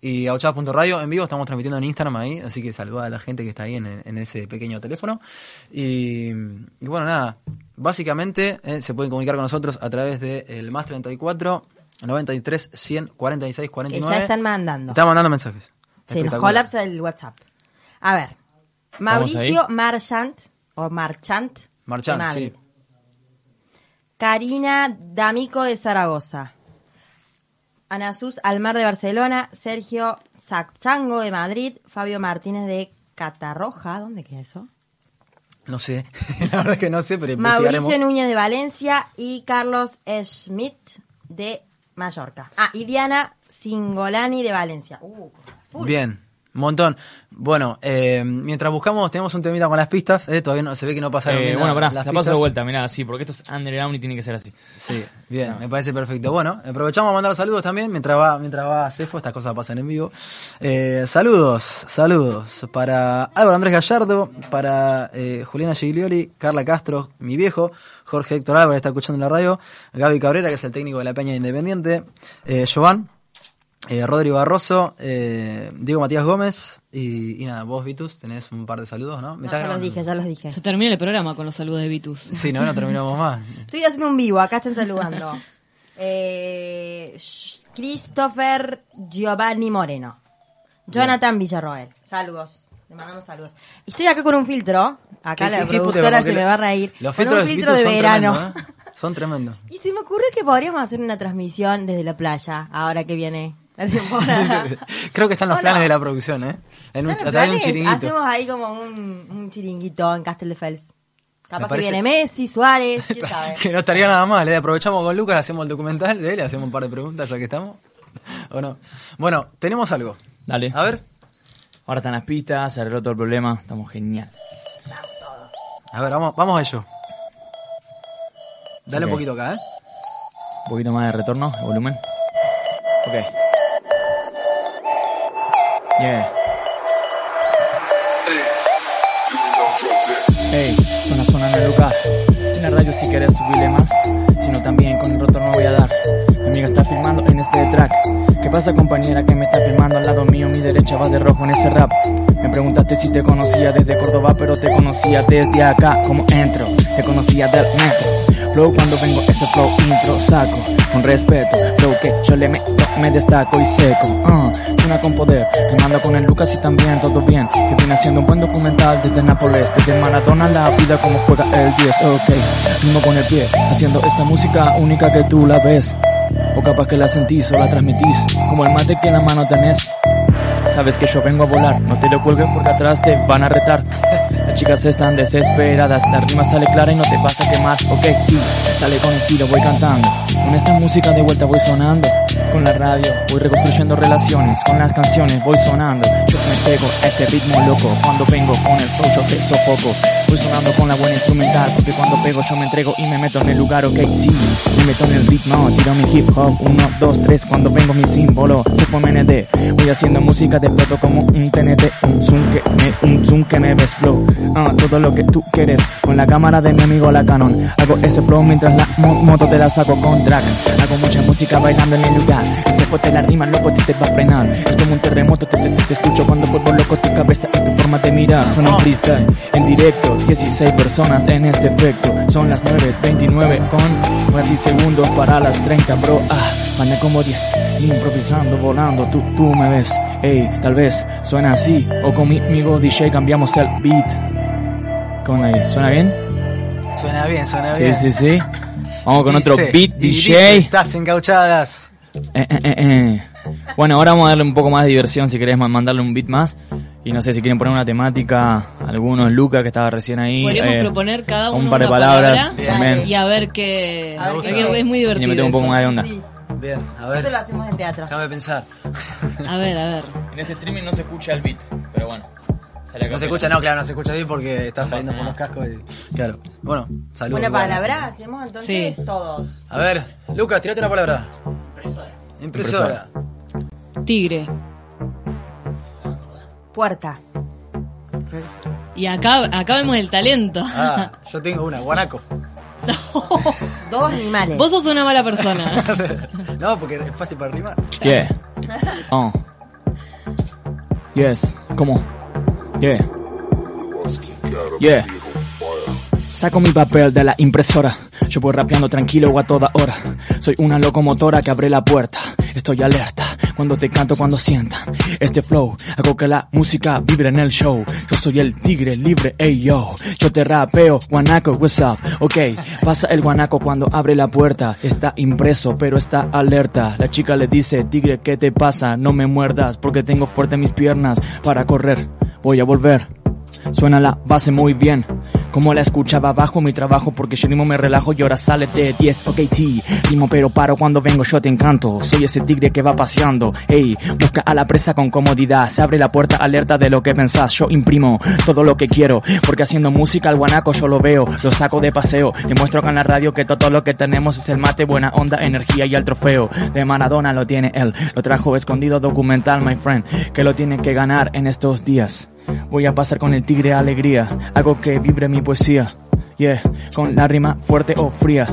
y gauchadas.radio. En vivo estamos transmitiendo en Instagram ahí, así que saluda a la gente que está ahí en, en ese pequeño teléfono. Y, y bueno, nada, básicamente eh, se pueden comunicar con nosotros a través del más 34 93 100 46 Que 49. ya están mandando. Están mandando mensajes. Se nos colapsa el WhatsApp. A ver. Mauricio. Marchant, o Marchant. Marchant, de sí. Karina D'Amico de Zaragoza. Anasus Almar de Barcelona. Sergio Sachango de Madrid. Fabio Martínez de Catarroja. ¿Dónde queda eso? No sé, la verdad es que no sé, pero. Mauricio Núñez de Valencia y Carlos Schmidt de Mallorca. Ah, y Diana Singolani de Valencia. Uh, full. Bien, montón. Bueno, eh, mientras buscamos, tenemos un temita con las pistas. eh, todavía no, se ve que no pasaron Eh, bien bueno, la- pará, las la paso de vuelta, mirá, así, porque esto es underground y tiene que ser así. Sí, bien, me parece perfecto. Bueno, aprovechamos a mandar saludos también mientras va, mientras va Cefo, estas cosas pasan en vivo. Eh, saludos, saludos para Álvaro Andrés Gallardo, para eh, Juliana Giglioli, Carla Castro, mi viejo, Jorge Héctor Álvarez está escuchando en la radio, Gaby Cabrera, que es el técnico de la Peña Independiente, eh, Jovan, eh, Rodrigo Barroso, eh, Diego Matías Gómez y, y nada, vos Vitus, tenés un par de saludos, ¿no? ¿Me No, ya los dije, ya los dije. Se termina el programa con los saludos de Vitus. Sí, no, no terminamos más. Estoy haciendo un vivo, acá están saludando. Eh, Christopher Giovanni Moreno. Jonathan Villarroel. Saludos. Le mandamos saludos. Estoy acá con un filtro. Acá ¿Qué- la productora se me va a reír. Los con filtros un de filtro de verano. ¿eh? Son tremendos. Y se me ocurrió que podríamos hacer una transmisión desde la playa, ahora que viene la temporada. Creo que están los ¿O planes no? de la producción, ¿eh? En un, ¿Están hasta hay un chiringuito. Hacemos ahí como un, un chiringuito en Castel de Fels. Capaz que parece- viene Messi, Suárez, quién sabe. que no estaría nada mal, ¿eh? Aprovechamos con Lucas, hacemos el documental de él, hacemos un par de preguntas ya que estamos. ¿O no? Bueno, tenemos algo. Dale. A ver, Ahora están las pistas, se arregló todo el problema, estamos genial. a ver, vamos, vamos a ello. Dale un poquito acá, ¿eh? Un poquito más de retorno, de volumen. Ok. Yeah. Hey, suena, suena en el lugar. En la radio si querés subirle más, sino también con el retorno voy a dar. Mi amiga está filmando en este track. ¿Qué pasa compañera que me está filmando al lado mío? Mi derecha va de rojo en ese rap. Me preguntaste si te conocía desde Córdoba, pero te conocía desde acá. Como entro, te conocía del metro. Flow cuando vengo, ese flow intro saco con respeto. Flow que yo le meto, me destaco y seco. Uh, suena con poder, rimando con el Lucas y también todo bien. Que viene haciendo un buen documental desde Nápoles, desde Maradona la vida como juega el 10. Ok, rimo con el pie, haciendo esta música única que tú la ves. O capaz que la sentís o la transmitís, como el mate que en la mano tenés. Sabes que yo vengo a volar, no te lo cuelgues porque atrás te van a retar. Las chicas están desesperadas, la rima sale clara y no te vas a quemar. Ok, sí, sale con estilo, voy cantando. Con esta música de vuelta voy sonando. Con la radio, voy reconstruyendo relaciones, con las canciones voy sonando, me pego este ritmo loco, cuando vengo con el flow yo te sofoco, voy sonando con la buena instrumental, porque cuando pego yo me entrego y me meto en el lugar, ok, sí, me meto en el ritmo, tiro mi hip hop, uno, dos, tres, cuando vengo mi símbolo, se fue MND, voy haciendo música, te exploto como un TNT, un zoom que me, un zoom que me ves flow, ah, todo lo que tú quieres, con la cámara de mi amigo la Canon, hago ese flow mientras la mo- moto te la saco con tracks, hago mucha música bailando en el lugar, se fuerte la rima, loco, ti te va a frenar, es como un terremoto, te, te, te escucho cuando vuelvo loco tu cabeza y tu forma de mirar, son un freestyle, en directo, 16 personas en este efecto, son las 9.29 con casi segundos para las 30, bro, ah, van como 10, improvisando, volando, tú, tú me ves, ey, tal vez suena así, o conmigo DJ cambiamos el beat, ¿cómo ahí? ¿Suena bien? Suena bien, suena Sí, bien. sí, sí. Vamos con otro beat DJ. Estás encauchadas. Eh, eh, eh, eh. Bueno, ahora vamos a darle un poco más de diversión si querés ma- mandarle un beat más. Y no sé si quieren poner una temática, algunos, Luca que estaba recién ahí. Podríamos eh, proponer cada uno un par de una palabras palabra también. y a ver qué. A ver qué- es muy Y le divertido. metemos un poco eso. más de onda. Sí, Bien, a eso lo ver. hacemos en teatro. Déjame pensar. A ver, a ver. En ese streaming no se escucha el beat, pero bueno. No se escucha, no, claro, no se escucha bien porque estás No pasa saliendo por los cascos. Y, claro. Bueno, saludos. Una palabra, hacemos entonces Sí. todos. A ver, Lucas, tirate una palabra. Impresora. Impresora. Tigre. Puerta. Y acá, acá vemos el talento. Ah, yo tengo una, guanaco. Dos animales. Vos sos una mala persona. no, porque es fácil para rimar. Yeah. Oh. Yes. ¿Cómo? Yeah. Yeah. Saco mi papel de la impresora. Yo voy rapeando tranquilo o a toda hora. Soy una locomotora que abre la puerta. Estoy alerta cuando te canto, cuando sientan este flow. Hago que la música vibre en el show. Yo soy el tigre libre, ey yo. Yo te rapeo, guanaco, what's up? Ok, pasa el guanaco cuando abre la puerta. Está impreso, pero está alerta. La chica le dice, tigre, ¿qué te pasa? No me muerdas porque tengo fuerte mis piernas para correr. Voy a volver. Suena la base muy bien. Como la escuchaba bajo mi trabajo porque yo mismo me relajo y ahora sale de 10. Ok, sí, rimo pero paro cuando vengo yo te encanto. Soy ese tigre que va paseando. Ey, busca a la presa con comodidad. Se abre la puerta alerta de lo que pensás. Yo imprimo todo lo que quiero. Porque haciendo música al guanaco yo lo veo. Lo saco de paseo. Le muestro acá en la radio que todo lo que tenemos es el mate, buena onda, energía y el trofeo. De Maradona lo tiene él. Lo trajo escondido documental, my friend. Que lo tiene que ganar en estos días. Voy a pasar con el tigre alegría, hago que vibre mi poesía. Yeah, con la rima fuerte o fría,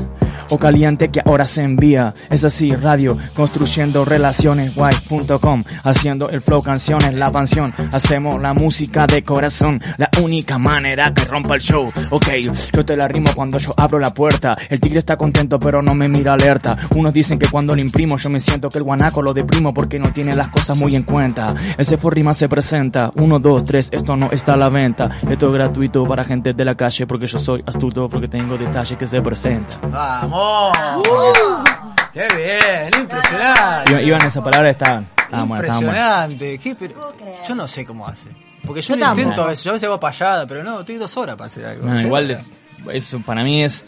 o caliente que ahora se envía. Es así, radio, construyendo relaciones, guay.com, haciendo el flow canciones, la canción. Hacemos la música de corazón, la única manera que rompa el show. Ok, yo te la rimo cuando yo abro la puerta. El tigre está contento pero no me mira alerta. Unos dicen que cuando lo imprimo yo me siento que el guanaco lo deprimo porque no tiene las cosas muy en cuenta. Ese for rima se presenta. Uno, dos, tres, esto no está a la venta. Esto es gratuito para gente de la calle porque yo soy astuto porque tengo detalles que se presentan. ¡Vamos! ¡Qué bien! ¡Impresionante! Iba- Iban esa palabra, estaban. estaban. Impresionante. ¿Qué? Pero, yo no sé cómo hace. Porque yo, Yo lo intento a veces. Yo a veces hago payada, pero no, estoy dos horas para hacer algo. No, igual es, eso para mí es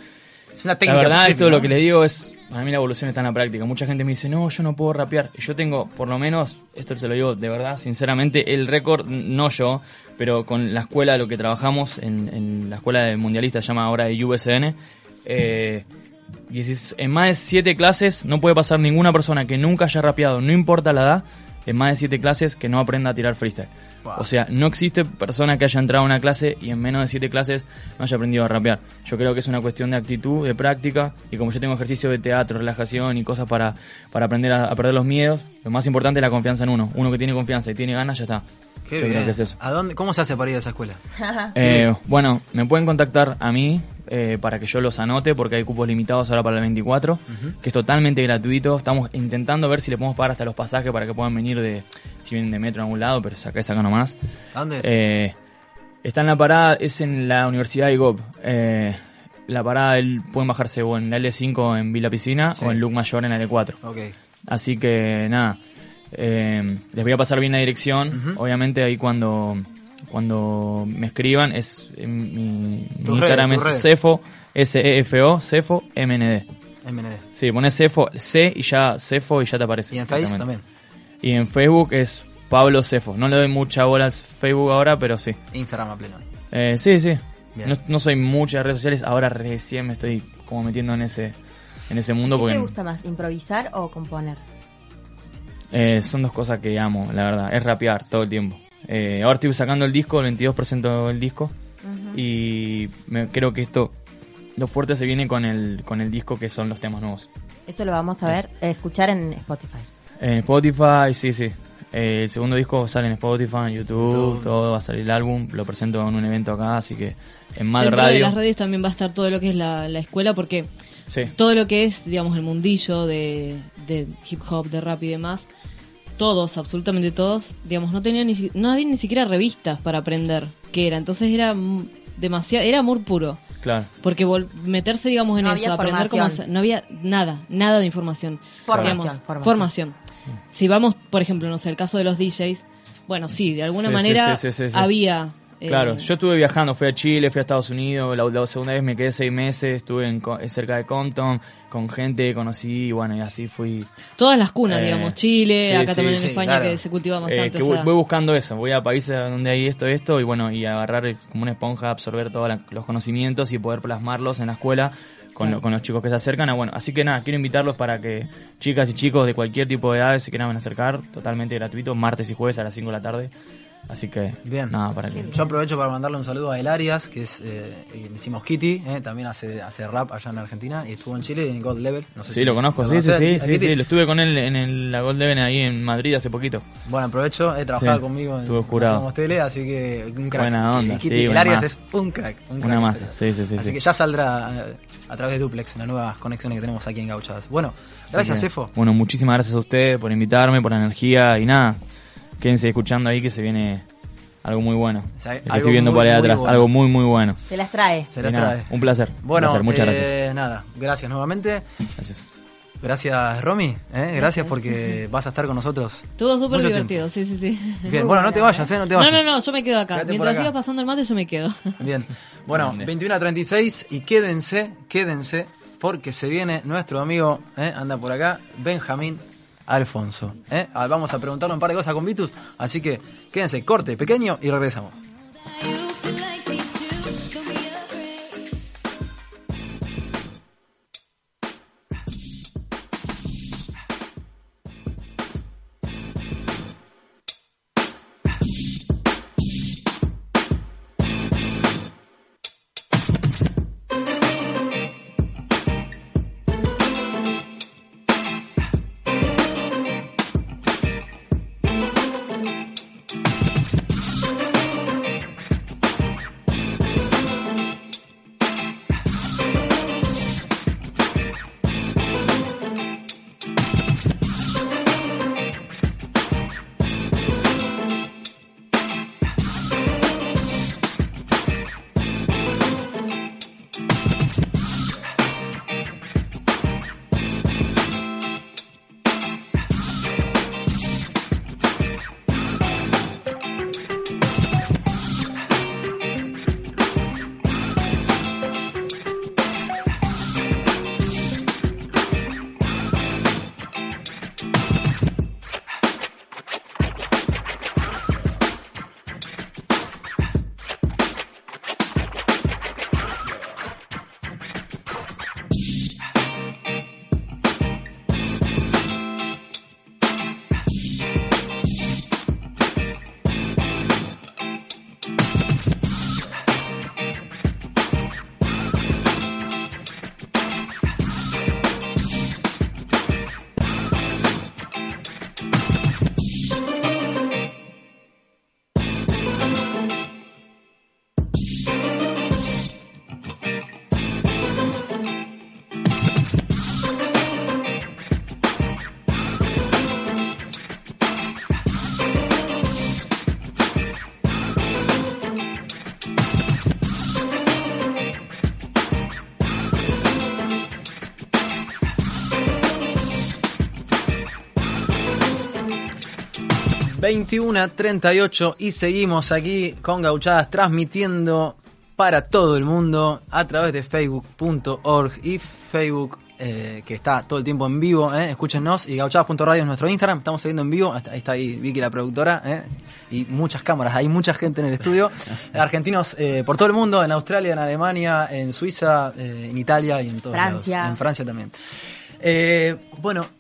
Es una La técnica. verdad, específica, esto lo que les digo es, a mí la evolución está en la práctica. Mucha gente me dice, no, yo no puedo rapear. Y yo tengo, por lo menos, esto se lo digo de verdad, sinceramente, el récord, no yo, pero con la escuela, lo que trabajamos en, en la escuela de mundialista, se llama ahora de USN, eh, 16 en más de 7 clases no puede pasar ninguna persona que nunca haya rapeado, no importa la edad, en más de 7 clases que no aprenda a tirar freestyle. O sea, no existe persona que haya entrado a una clase y en menos de 7 clases no haya aprendido a rapear. Yo creo que es una cuestión de actitud, de práctica, y como yo tengo ejercicio de teatro, relajación y cosas para, para aprender a, a perder los miedos, lo más importante es la confianza en uno. Uno que tiene confianza y tiene ganas, ya está. Qué Yo bien. creo que es eso. ¿A dónde, ¿Cómo se hace para ir a esa escuela? Eh, bueno, me pueden contactar a mí eh, para que yo los anote porque hay cupos limitados ahora para el 24, que es totalmente gratuito. Estamos intentando ver si le podemos pagar hasta los pasajes para que puedan venir de, si vienen de metro a algún lado, pero saca acá nomás. ¿A dónde? Eh, está en la parada, es en la Universidad de IGOP. Eh, la parada el- pueden bajarse o en la L5 en Vila Piscina Sí. o en Luc Mayor en la L4. ok. Así que nada, eh, les voy a pasar bien la dirección. Obviamente ahí cuando cuando me escriban es en mi, mi Instagram redes, es. Cefo S E F O Cefo MND. MND. Sí, pones Cefo, C y ya Cefo y ya te aparece. Y en Face directamente. también. Y en Facebook es Pablo Cefo. No le doy mucha bola al Facebook ahora, pero sí. Instagram a pleno. Eh, sí, sí. No, no soy muchas redes sociales, ahora recién me estoy como metiendo en ese en ese mundo ¿Qué porque te gusta más, improvisar o componer? eh, son dos cosas que amo, la verdad. Es rapear todo el tiempo. Eh, ahora estoy sacando el disco, el 22% del disco. Y me, creo que esto, lo fuerte se viene con el, con el disco que son los temas nuevos. Eso lo vamos a ver, eh, escuchar en Spotify. En Spotify, sí, sí. Eh, el segundo disco sale en Spotify, en YouTube, YouTube. todo va a salir el álbum. Lo presento en un evento acá, así que en Mal Dentro de Radio. las redes también va a estar todo lo que es la, la escuela, porque Sí, todo lo que es, digamos, el mundillo de, de hip hop, de rap y demás, todos, absolutamente todos, digamos, no tenían ni, no había ni siquiera revistas para aprender qué era. Entonces era demasiado, era amor puro. claro. Porque vol- meterse, digamos, en No eso, aprender cómo hacer, no había nada, nada de información. Formación, Digamos, formación. formación. Si vamos, por ejemplo, no sé, el caso de los DJs, bueno, sí, de alguna Sí, sí, manera sí, sí, sí, sí. había... eh, Claro, yo estuve viajando, fui a Chile, fui a Estados Unidos, la, la segunda vez me quedé seis meses, estuve en, cerca de Compton, con gente que conocí, y bueno, y así fui. Todas las cunas, Eh, digamos, Chile, sí, acá sí, también en sí, España claro. que se cultiva eh, bastante. que o voy, sea, voy buscando eso, voy a países donde hay esto, esto, y bueno, y agarrar eh, como una esponja, absorber todos los conocimientos y poder plasmarlos en la escuela con, lo- con los chicos que se acercan. Ah, bueno, así que nada, quiero invitarlos para que chicas y chicos de cualquier tipo de edad se quieran acercar, totalmente gratuito, martes y jueves a las 5 de la tarde. Así que, Bien. nada, para que... Yo aprovecho para mandarle un saludo a El Arias, que es, eh, eh, decimos Kitty, eh, también hace, hace rap allá en Argentina y estuvo en Chile en God Level. No sé Sí, si lo conozco, sí, sí, sí, sí, lo estuve con él en el, la Gold Leven ahí en Madrid hace poquito. Bueno, aprovecho, he trabajado Sí, conmigo en. Hacemos Tele, así que un crack. Buena onda, Kitty, sí, el Arias es un crack. Un Una crack, masa, sí, sí, sí, Así sí. que ya saldrá eh, a través de Duplex, en las nuevas conexiones que tenemos aquí en Gauchadas. Bueno, gracias, Así que, Efo. Bueno, muchísimas gracias a ustedes por invitarme, por la energía y nada. Quédense escuchando ahí que se viene algo muy bueno. O sea, algo estoy viendo muy, por ahí atrás, bueno. algo muy, muy bueno. Se las trae. Se las nada, trae. Un placer. Bueno, un placer, muchas eh, gracias. nada, gracias nuevamente. Gracias. Gracias, Romy. eh, Gracias porque vas a estar con nosotros. Estuvo súper divertido, sí, sí, sí. Bien, bueno, no te vayas, ¿eh? No te No, vayas. no, no, yo me quedo acá. Quédate Mientras acá. siga pasando el mate, yo me quedo. Bien. Bueno, Grande. 21 a 36 y quédense, quédense, porque se viene nuestro amigo, ¿eh? anda por acá, Benjamín Alfonso. ¿eh? Ah, Vamos a preguntarle un par de cosas con Vitus, así que quédense, corte pequeño y regresamos. 21 a 38 y seguimos aquí con Gauchadas transmitiendo para todo el mundo a través de facebook.org y Facebook eh, que está todo el tiempo en vivo, ¿eh? escúchenos, y gauchadas.radio es nuestro Instagram, estamos saliendo en vivo, ahí está ahí Vicky la productora, ¿eh? y muchas cámaras, hay mucha gente en el estudio, argentinos eh, por todo el mundo, en Australia, en Alemania, en Suiza, eh, en Italia y en todos Francia. lados, en Francia también. Eh, bueno,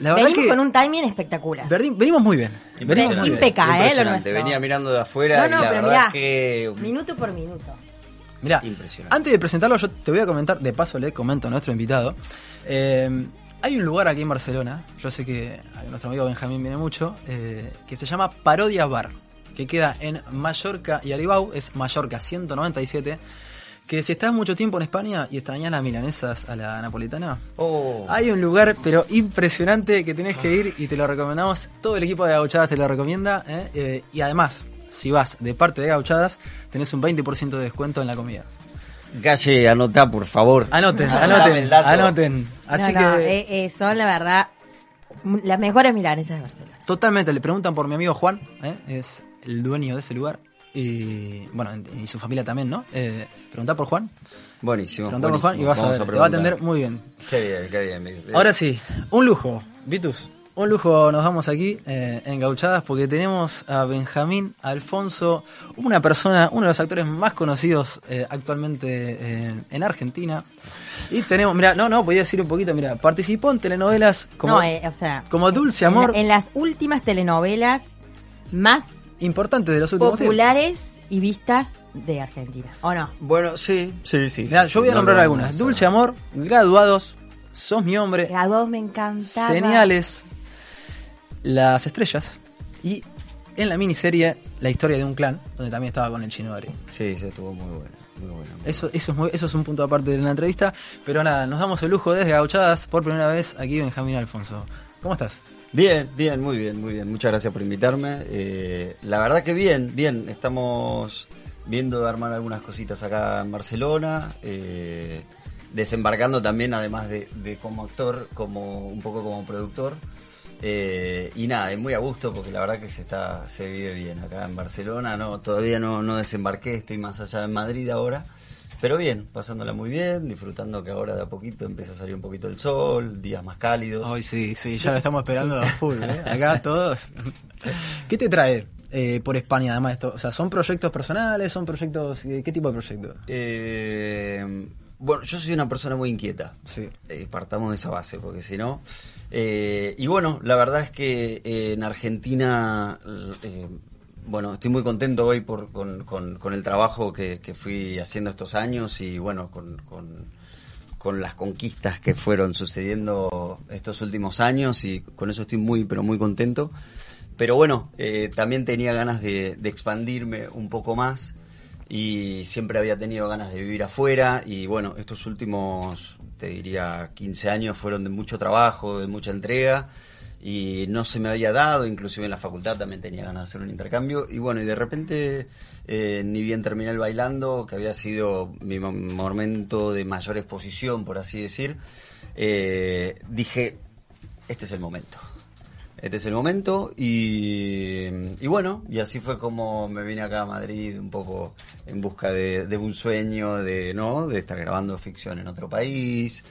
la verdad Venimos que con un timing espectacular. venimos muy bien, venimos muy bien. Impeca, ¿eh? Lo nuestro. Venía mirando de afuera No, y no, la pero verdad mirá, que... minuto por minuto. Mirá, Impresionante. antes de presentarlo, yo te voy a comentar, de paso le comento a nuestro invitado. eh, hay un lugar aquí en Barcelona, yo sé que a nuestro amigo Benjamín viene mucho, eh, que se llama Parodia Bar, que queda en Mallorca y Aribau, es Mallorca 197. Que si estás mucho tiempo en España y extrañas las milanesas a la napolitana, Oh. hay un lugar pero impresionante que tenés que ir y te lo recomendamos. Todo el equipo de Gauchadas te lo recomienda. ¿eh? Eh, y además, si vas de parte de Gauchadas, tenés un 20% de descuento en la comida. Calle, anotá, por favor. Anoten, anoten, anoten. Así No, no, que eh, eh, son la verdad las mejores milanesas de Barcelona. totalmente le preguntan por mi amigo Juan, ¿eh? es el dueño de ese lugar. Y bueno, y su familia también, ¿no? Eh, preguntá por Juan. Buenísimo. Preguntá por Juan y vas a ver, te va a atender muy bien. Qué bien, qué bien. bien. Ahora sí, un lujo, Vitus. Un lujo nos vamos aquí eh, en Gauchadas porque tenemos a Benjamín Alfonso, una persona, uno de los actores más conocidos eh, actualmente eh, en Argentina. Y tenemos, mira, no, no, podía decir un poquito, mira, participó en telenovelas como, no, eh, o sea, como Dulce en, Amor, en las últimas telenovelas más importantes de los últimos tiempos. populares y vistas de Argentina. ¿O no? Bueno, sí, sí, sí. Mirá, sí, yo voy a no nombrar algunas. Dulce Amor, Graduados, Sos mi hombre, Graduados me encantaba. Señales, Las Estrellas y en la miniserie La historia de un clan, donde también estaba con el chino Ari. Sí, sí, estuvo muy bueno. Muy bueno. muy Eso, eso, es muy- eso es un punto aparte de la entrevista, pero nada, nos damos el lujo desde Gauchadas por primera vez aquí Benjamín Alfonso. ¿Cómo estás? Bien, bien, muy bien, muy bien. Muchas gracias por invitarme. Eh, la verdad que bien, bien. Estamos viendo de armar algunas cositas acá en Barcelona. eh, desembarcando también, además de, de como actor, como un poco como productor. Eh, y nada, es muy a gusto porque la verdad que se está se vive bien acá en Barcelona. No, todavía no, no desembarqué, estoy más allá en Madrid ahora. Pero bien, pasándola muy bien, disfrutando que ahora de a poquito empieza a salir un poquito el sol, días más cálidos. Hoy sí, sí, ya lo estamos esperando a full, ¿eh? Acá todos. ¿Qué te trae eh, por España además de esto? O sea, ¿son proyectos personales? ¿Son proyectos... eh, ¿Qué tipo de proyectos? Eh, bueno, yo soy una persona muy inquieta. Sí. Eh, partamos de esa base, porque si no. eh, y bueno, la verdad es que eh, en Argentina. Bueno, estoy muy contento hoy por, con, con- con el trabajo que, que fui haciendo estos años y bueno, con, con- las conquistas que fueron sucediendo estos últimos años y con eso estoy muy, pero muy contento. Pero bueno, eh, también tenía ganas de expandirme un poco más y siempre había tenido ganas de vivir afuera y bueno, estos últimos, te diría, 15 años fueron de mucho trabajo, de mucha entrega y no se me había dado, inclusive en la facultad también tenía ganas de hacer un intercambio y bueno, y de repente eh, ni bien terminé el bailando, que había sido mi mo- momento de mayor exposición, por así decir, eh, dije, este es el momento. Este es el momento y, y bueno, y así fue como me vine acá a Madrid un poco en busca de, de un sueño de, ¿no? de estar grabando ficción en otro país,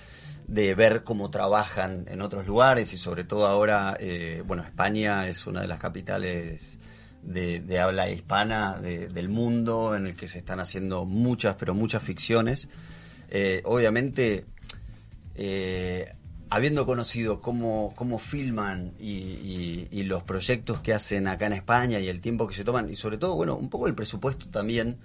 de ver cómo trabajan en otros lugares y sobre todo ahora, eh, bueno, España es una de las capitales de, habla hispana de- del mundo en el que se están haciendo muchas, pero muchas ficciones. Eh, obviamente, eh, habiendo conocido cómo, cómo filman y, y- y los proyectos que hacen acá en España y el tiempo que se toman, y sobre todo, bueno, un poco el presupuesto también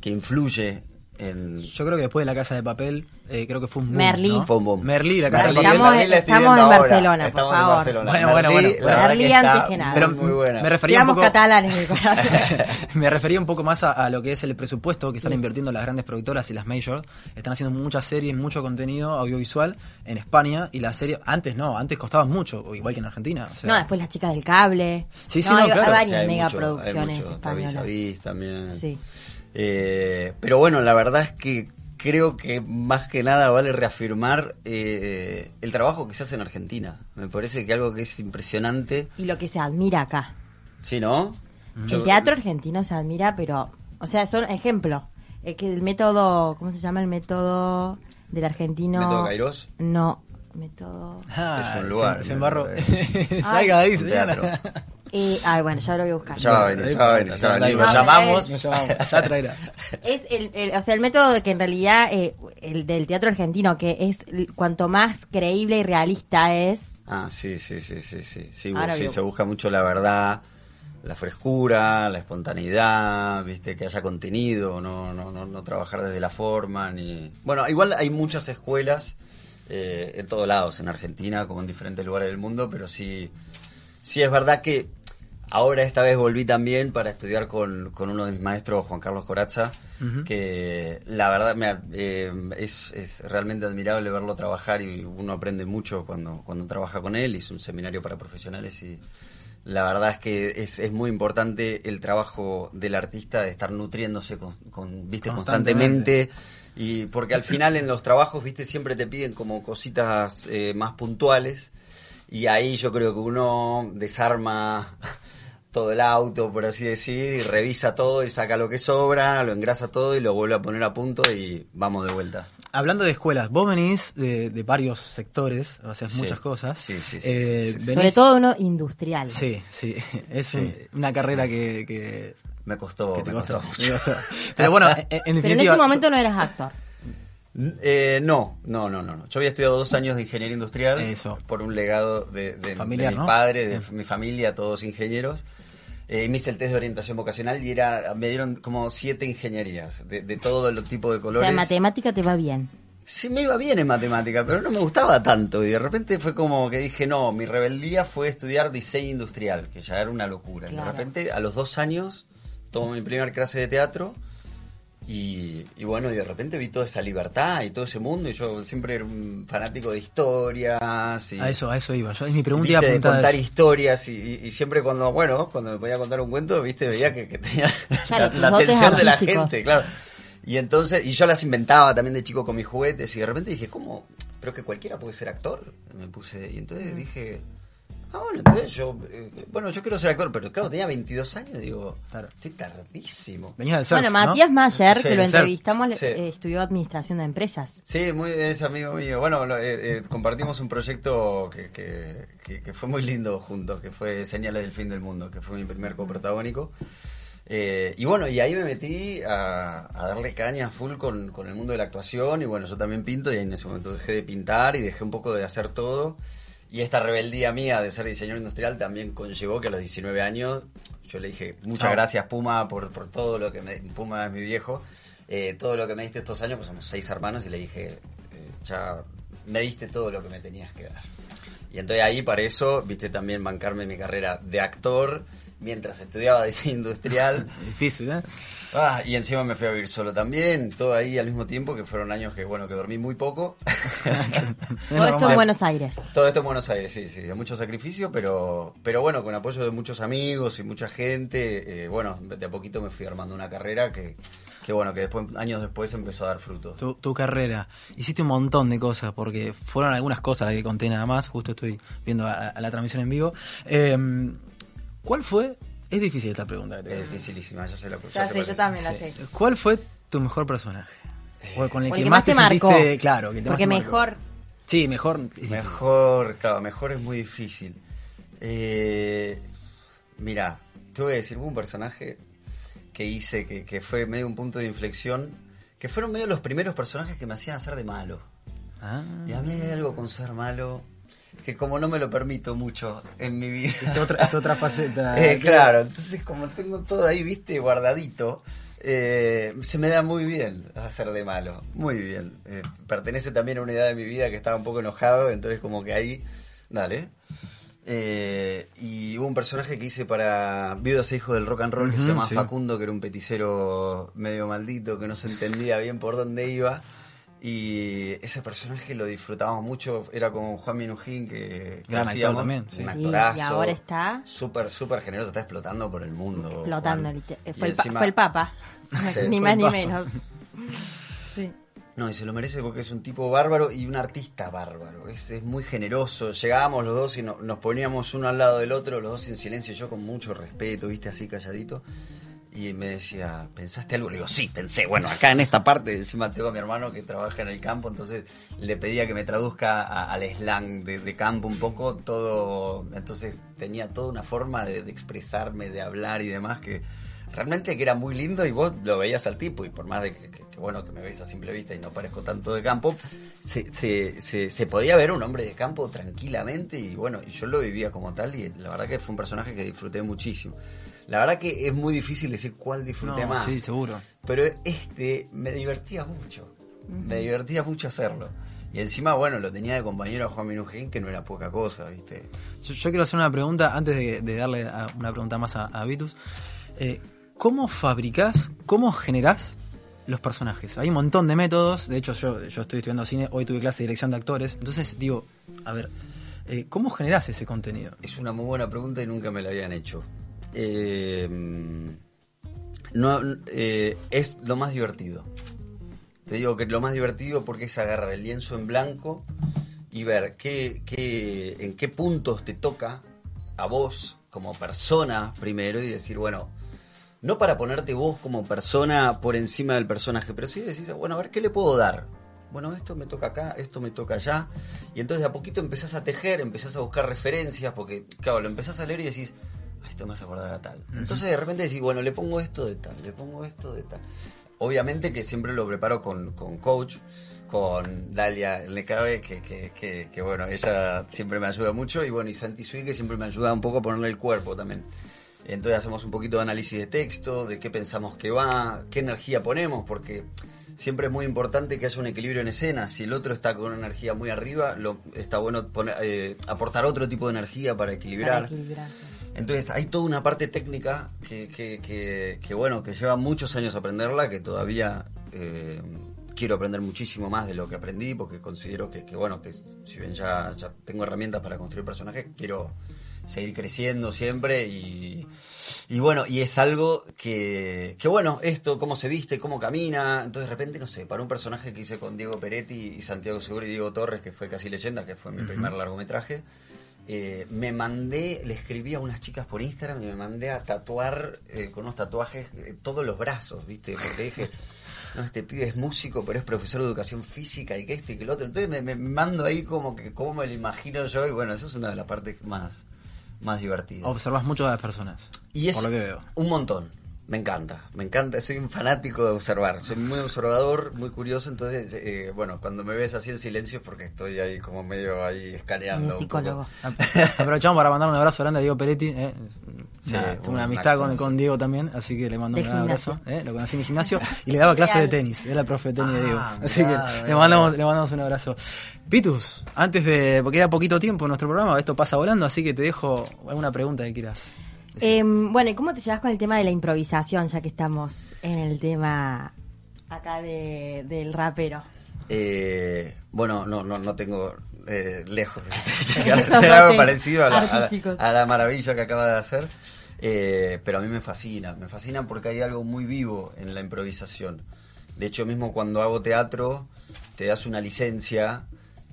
que influye en... Yo creo que después de La Casa de Papel, eh, creo que fue un boom, Merlí. ¿no? Fue un boom. Merlí, La Casa Merlí, de Papel. Estamos- Merlí la estoy estamos en ahora. Barcelona, por Estamos en favor. Barcelona. Bueno, bueno, Merlí, bueno. Merlí que antes que nada. Pero muy buena. me refería un Seamos poco, catalanes de corazón. me refería un poco más a, a lo que es el presupuesto que están invirtiendo las grandes productoras y las majors. Están haciendo muchas series, mucho contenido audiovisual en España y las series, antes no, antes costaban mucho, igual que en Argentina. o sea, No, después las chicas del cable. Sí, sí, no, no, hay, claro. hay Sí, varias megaproducciones hay mucho. españolas. También. Sí. Eh, pero bueno, la verdad es que creo que más que nada vale reafirmar eh, el trabajo que se hace en Argentina. Me parece que algo que es impresionante. Y lo que se admira acá. ¿Sí, no? El teatro argentino se admira, pero, o sea, son ejemplo. Es que el método, ¿cómo se llama el método? del argentino. ¿Método Kairos? No, método. Ah, Es un lugar, Se, se embarró. Salga de ahí, señora. Eh, ay, bueno, ya lo voy a buscar. Ya va a venir, ya va a venir, ya va a venir. Lo No, llamamos. Nos llamamos, ya traerá. Es el, el- o sea, el método de que en realidad, eh, el del teatro argentino, que es cuanto más creíble y realista es. Ah, sí, sí, sí, sí, sí. Sí, Ahora sí, veo. se busca mucho la verdad, la frescura, la espontaneidad, viste, que haya contenido, no, no, no, no trabajar desde la forma, ni... Bueno, igual hay muchas escuelas eh, en todos lados, en Argentina, como en diferentes lugares del mundo, pero sí, sí es verdad que ahora esta vez volví también para estudiar con, con uno de mis maestros, Juan Carlos Corazza, que la verdad me, eh, es, es realmente admirable verlo trabajar y uno aprende mucho cuando, cuando trabaja con él. Hizo un seminario para profesionales y la verdad es que es, es muy importante el trabajo del artista de estar nutriéndose con, con, viste Constantemente. constantemente y porque al final en los trabajos viste siempre te piden como cositas eh, más puntuales y ahí yo creo que uno desarma todo el auto, por así decir, y revisa todo y saca lo que sobra, lo engrasa todo y lo vuelve a poner a punto y vamos de vuelta. Hablando de escuelas, vos venís de, de varios sectores, haces Sí. muchas cosas. Sí, sí, sí, Eh, sí, sí, sí. venís- Sobre todo uno industrial. Sí, sí. Es Sí. un- una carrera que, que, Me costó, que te me costó. costó me mucho. costó. Pero bueno, en, en Pero en ese momento no eras actor. Eh, no, no, no, no, no. Yo había estudiado dos años de ingeniería industrial Eso. por un legado de, de- Familiar, de mi ¿no? padre, de Eh. mi familia, todos ingenieros. Eh, y me hice el test de orientación vocacional y era me dieron como siete ingenierías de, de todo el tipo de O colores. sea, en matemática te va bien. Sí, me iba bien en matemática, pero no me gustaba tanto. Y de repente fue como que dije, no, mi rebeldía fue estudiar diseño industrial, que ya era una locura. Y de repente, a los dos años, tomo mi primera clase de teatro. Y, y bueno, y de repente vi toda esa libertad y todo ese mundo. Y yo siempre era un fanático de historias. Y, A eso, a eso iba. Yo, es mi pregunta iba de contar historias. Y, y- y siempre cuando, bueno, cuando me ponía a contar un cuento, viste, veía que, que tenía Claro, la, la atención de la gente, claro. Y entonces, y yo las inventaba también de chico con mis juguetes y de repente dije, ¿cómo? Pero que cualquiera puede ser actor. Me puse, y entonces dije, ah, bueno, entonces yo, eh, bueno, yo quiero ser actor, pero claro, tenía 22 años, digo, Claro. estoy tardísimo. Venías del surf, Bueno, ¿no? Matías Mayer, Sí, que lo entrevistamos, le- Sí. eh, estudió administración de empresas. Sí, muy, es amigo mío. Bueno, lo- eh, eh, compartimos un proyecto que, que, que- que fue muy lindo juntos, que fue Señales del Fin del Mundo, que fue mi primer coprotagónico. Eh, y bueno, y ahí me metí a, a darle caña full con, con el mundo de la actuación. Y bueno, yo también pinto y en ese momento dejé de pintar y dejé un poco de hacer todo. Y esta rebeldía mía de ser diseñador industrial también conllevó que a los 19 años yo le dije, muchas Chao. gracias Puma por, por todo lo que me... Puma es mi viejo. eh, todo lo que me diste estos años, pues somos seis hermanos y le dije, eh, ya me diste todo lo que me tenías que dar. Y entonces ahí para eso, viste también bancarme mi carrera de actor mientras estudiaba diseño industrial. Difícil, ¿eh? Ah, y encima me fui a vivir solo también, todo ahí al mismo tiempo, que fueron años que bueno, que dormí muy poco. Todo esto en Buenos Aires. Todo esto en Buenos Aires, sí, sí, de mucho sacrificio, pero, pero bueno, con apoyo de muchos amigos y mucha gente, eh, bueno, de a poquito me fui armando una carrera que, que bueno, que después, años después empezó a dar frutos. Tu, tu carrera. Hiciste un montón de cosas, porque fueron algunas cosas las que conté nada más. Justo estoy viendo a, a la transmisión en vivo. Eh, ¿Cuál fue? Es difícil esta pregunta. que Es dificilísima, ya sé la Ya sé, yo también la sé. ¿Cuál fue tu mejor personaje? O con el O que, más te, marcó. sentiste, claro, que te Porque más te marcó. mejor. Sí, mejor. Mejor, claro, mejor es muy difícil. Eh, mira, te voy a decir, hubo un personaje que hice que, que fue medio un punto de inflexión, que fueron medio los primeros personajes que me hacían hacer de malo. Ah, Y a mí hay algo con ser malo que como no me lo permito mucho en mi vida. esta otra, esta otra faceta. Eh, claro, entonces como tengo todo ahí, viste, guardadito, eh, se me da muy bien hacer de malo, muy bien. Eh, pertenece también a una edad de mi vida que estaba un poco enojado, entonces como que ahí, dale. Eh, y hubo un personaje que hice para Viudas e Hijos del Rock and Roll que se llama sí. Facundo, que era un peticero medio maldito, que no se entendía bien por dónde iba. Y ese personaje lo disfrutábamos mucho, era con Juan Minujín, que, que Gran actor hacíamos, también, sí. un Sí, actorazo. y ahora está Súper, súper generoso, está explotando por el mundo. explotando. Fue, el, fue el Papa. Sí, ni más ni menos. Sí. No, y se lo merece porque es un tipo bárbaro y un artista bárbaro. Es, es muy generoso. Llegábamos los dos y no- nos poníamos uno al lado del otro, los dos en silencio, yo con mucho respeto, viste, así calladito. Y me decía, ¿pensaste algo? Le digo, sí, pensé. Bueno, acá en esta parte, encima tengo a mi hermano que trabaja en el campo, entonces le pedía que me traduzca al slang de, campo un poco todo. Entonces tenía toda una forma de, expresarme, de hablar y demás que realmente que era muy lindo y vos lo veías al tipo y por más de que bueno que me veis a simple vista y no parezco tanto de campo, se, se, se, se podía ver un hombre de campo tranquilamente y bueno, y yo lo vivía como tal y la verdad que fue un personaje que disfruté muchísimo. La verdad que es muy difícil decir cuál disfruté No, más. sí, seguro. Pero este me divertía mucho. Me divertía mucho hacerlo. Y encima, bueno, lo tenía de compañero a Juan Minujín, que no era poca cosa, ¿viste? Yo, yo quiero hacer una pregunta antes de, de darle a- una pregunta más a, a Vitus. Eh, ¿Cómo fabricás, cómo generás los personajes? Hay un montón de métodos. De hecho, yo, yo estoy estudiando cine, hoy tuve clase de dirección de actores. Entonces, digo, a ver, eh, ¿cómo generás ese contenido? Es una muy buena pregunta y nunca me la habían hecho. Eh, no, eh, es lo más divertido. Te digo que lo más divertido porque es agarrar el lienzo en blanco y ver qué, qué, en qué puntos te toca a vos como persona primero y decir, bueno, no para ponerte vos como persona por encima del personaje, pero sí decís, bueno, a ver, ¿qué le puedo dar? Bueno, esto me toca acá, esto me toca allá. Y entonces de a poquito empezás a tejer, empezás a buscar referencias, porque, claro, lo empezás a leer y decís, "Ah, esto me hace acordar a tal. Entonces de repente decís, bueno, le pongo esto de tal, le pongo esto de tal. Obviamente que siempre lo preparo con, con coach, con Dalia Lecabe, que, que, que, que, bueno, ella siempre me ayuda mucho, y bueno, y Santi Sui, que siempre me ayuda un poco a ponerle el cuerpo también. Entonces hacemos un poquito de análisis de texto, de qué pensamos que va, qué energía ponemos, porque siempre es muy importante que haya un equilibrio en escena. Si el otro está con una energía muy arriba, lo, está bueno poner, eh, aportar otro tipo de energía para equilibrar. Para equilibrar. Entonces hay toda una parte técnica que, que, que, que, bueno, que lleva muchos años aprenderla, que todavía eh, quiero aprender muchísimo más de lo que aprendí, porque considero que, que, bueno, que si bien ya, ya tengo herramientas para construir personajes, quiero seguir creciendo siempre y, y bueno, y es algo que, que bueno, esto, cómo se viste, cómo camina, entonces de repente, no sé, para un personaje que hice con Diego Peretti y Santiago Seguro y Diego Torres, que fue casi leyenda, que fue mi primer largometraje, eh, me mandé, le escribí a unas chicas por Instagram y me mandé a tatuar eh, con unos tatuajes eh, todos los brazos, ¿viste? Porque dije, no, este pibe es músico, pero es profesor de educación física y que este y que el otro. Entonces me, me mando ahí como que cómo me lo imagino yo y bueno, eso es una de las partes más, más divertidas. Observás mucho a las personas. Y es por lo que veo. un montón. Me encanta, me encanta. Soy un fanático de observar. Soy muy observador, muy curioso. Entonces, eh, bueno, cuando me ves así en silencio es porque estoy ahí como medio ahí escaneando. Un un psicólogo. poco. Aprovechamos para mandar un abrazo grande a Diego Peretti. eh. Sí, Nada, un tengo una amistad con. Diego también, así que le mando un gran abrazo. gimnasio. eh. Lo conocí en el gimnasio y le daba clases de tenis. Era el profe de tenis de Ah, Diego. Así mirá, que le mandamos, mirá. le mandamos un abrazo. Pitus, antes de. porque queda poquito tiempo en nuestro programa, esto pasa volando, así que te dejo alguna pregunta que quieras. Em, bueno, ¿y cómo te llevas con el tema de la improvisación, ya que estamos en el tema acá de, del rapero? Eh, bueno, no, no, no tengo eh, lejos de llegar a hacer algo parecido a la, a la- artísticos. a la maravilla que acaba de hacer. Eh, pero a mí me fascina, me fascina porque hay algo muy vivo en la improvisación. De hecho, mismo cuando hago teatro, te das una licencia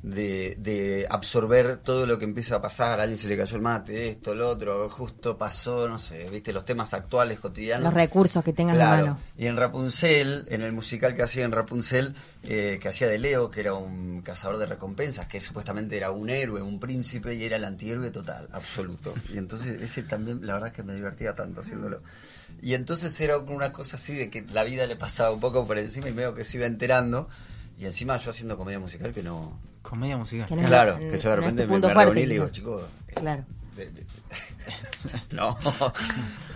de, de absorber todo lo que empieza a pasar. A alguien se le cayó el mate, esto, lo otro, justo pasó, no sé, viste, los temas actuales, cotidianos. Los recursos que tengas a Claro. mano. Y en Rapunzel, en el musical que hacía en Rapunzel, eh, que hacía de Leo, que era un cazador de recompensas, que supuestamente era un héroe, un príncipe, y era el antihéroe total, absoluto. Y entonces ese también, la verdad es que me divertía tanto haciéndolo. Y entonces era una cosa así de que la vida le pasaba un poco por encima y medio que se iba enterando. Y encima yo haciendo comedia musical que no... Comedia musical. Que no es- claro, que yo de es repente tu me, reuní y le digo, chicos... eh, Claro. no.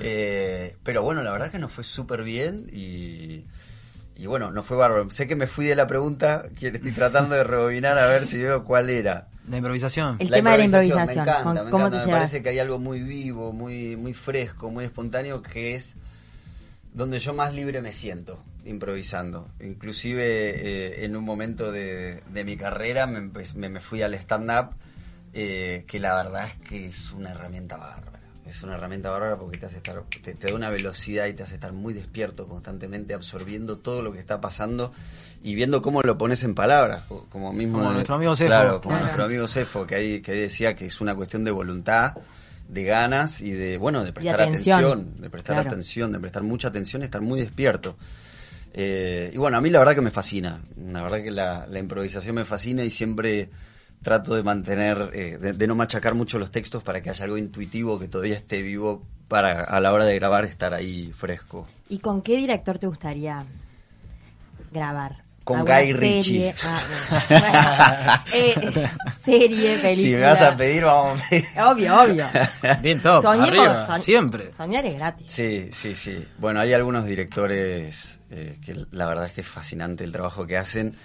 Eh, pero bueno, la verdad que nos fue súper bien y, y bueno, no fue bárbaro. Sé que me fui de la pregunta, que estoy tratando de rebobinar a ver si veo cuál era. La improvisación. El tema de la improvisación, Me encanta, ¿con- me, encanta. te me llevas? parece que hay algo muy vivo, muy, muy fresco, muy espontáneo, que es donde yo más libre me siento improvisando. Inclusive eh, en un momento de, de mi carrera me, me, me fui al stand-up, eh, que la verdad es que es una herramienta bárbara. Es una herramienta bárbara porque te hace estar, te, te da una velocidad y te hace estar muy despierto constantemente, absorbiendo todo lo que está pasando y viendo cómo lo pones en palabras, co- como mismo Como de- nuestro amigo Cefo. Claro, como nuestro amigo Cefo, que ahí que decía que es una cuestión de voluntad de ganas y de, bueno, de prestar atención. atención, de prestar Claro. atención, de prestar mucha atención y estar muy despierto. Eh, y bueno, a mí la verdad que me fascina, la verdad que la, improvisación me fascina y siempre trato de mantener, eh, de no machacar mucho los textos para que haya algo intuitivo que todavía esté vivo para a la hora de grabar estar ahí fresco. ¿Y con qué director te gustaría grabar? Con ¿Alguna Guy Ritchie. serie? Ah, bueno. Eh, serie, película. Si me vas a pedir, vamos a pedir. Obvio, obvio. Bien top, Soñemos, arriba, soñ- siempre. Soñar es gratis. Sí, sí, sí. Bueno, hay algunos directores eh, que la verdad es que es fascinante el trabajo que hacen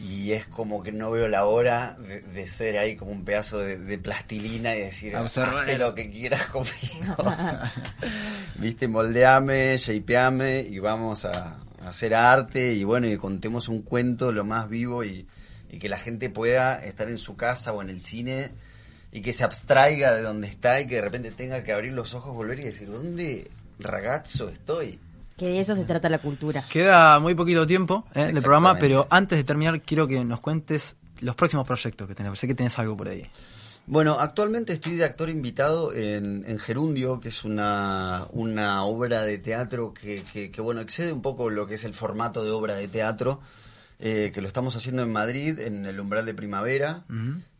y es como que no veo la hora de, de ser ahí como un pedazo de, de plastilina y decir, hace lo que quieras conmigo. Viste, moldeame, shapeame y vamos a hacer arte y bueno, y contemos un cuento lo más vivo y, y que la gente pueda estar en su casa o en el cine y que se abstraiga de donde está y que de repente tenga que abrir los ojos, volver y decir, ¿dónde ragazzo estoy? Que de eso se trata la cultura. Queda muy poquito tiempo eh, del programa, pero antes de terminar quiero que nos cuentes los próximos proyectos que tenés. Sé que tenés algo por ahí. Bueno, actualmente estoy de actor invitado en, en Gerundio, que es una, una obra de teatro que, que, que, bueno, excede un poco lo que es el formato de obra de teatro, eh, que lo estamos haciendo en Madrid, en el umbral de primavera.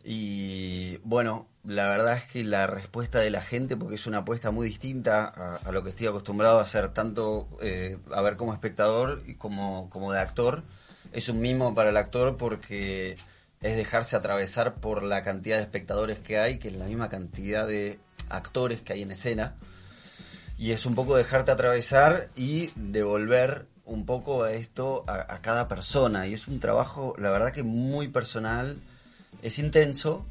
Y bueno, la verdad es que la respuesta de la gente, porque es una apuesta muy distinta a, a lo que estoy acostumbrado a hacer, tanto eh, a ver como espectador y como, como de actor, es un mimo para el actor porque es dejarse atravesar por la cantidad de espectadores que hay, que es la misma cantidad de actores que hay en escena. Y es un poco dejarte atravesar y devolver un poco a esto a, a cada persona. Y es un trabajo, la verdad que muy personal, es intenso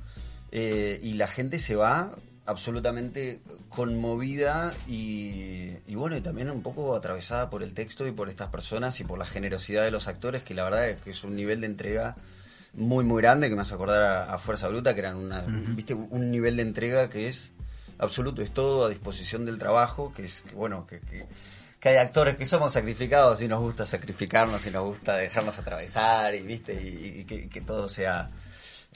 eh, y la gente se va absolutamente conmovida y, y bueno, y también un poco atravesada por el texto y por estas personas y por la generosidad de los actores, que la verdad es que es un nivel de entrega muy muy grande que me hace acordar a, a Fuerza Bruta, que eran una, viste, un nivel de entrega que es absoluto, es todo a disposición del trabajo, que es que, bueno, que, que, que hay actores que somos sacrificados y nos gusta sacrificarnos y nos gusta dejarnos atravesar y viste y, y que, que todo sea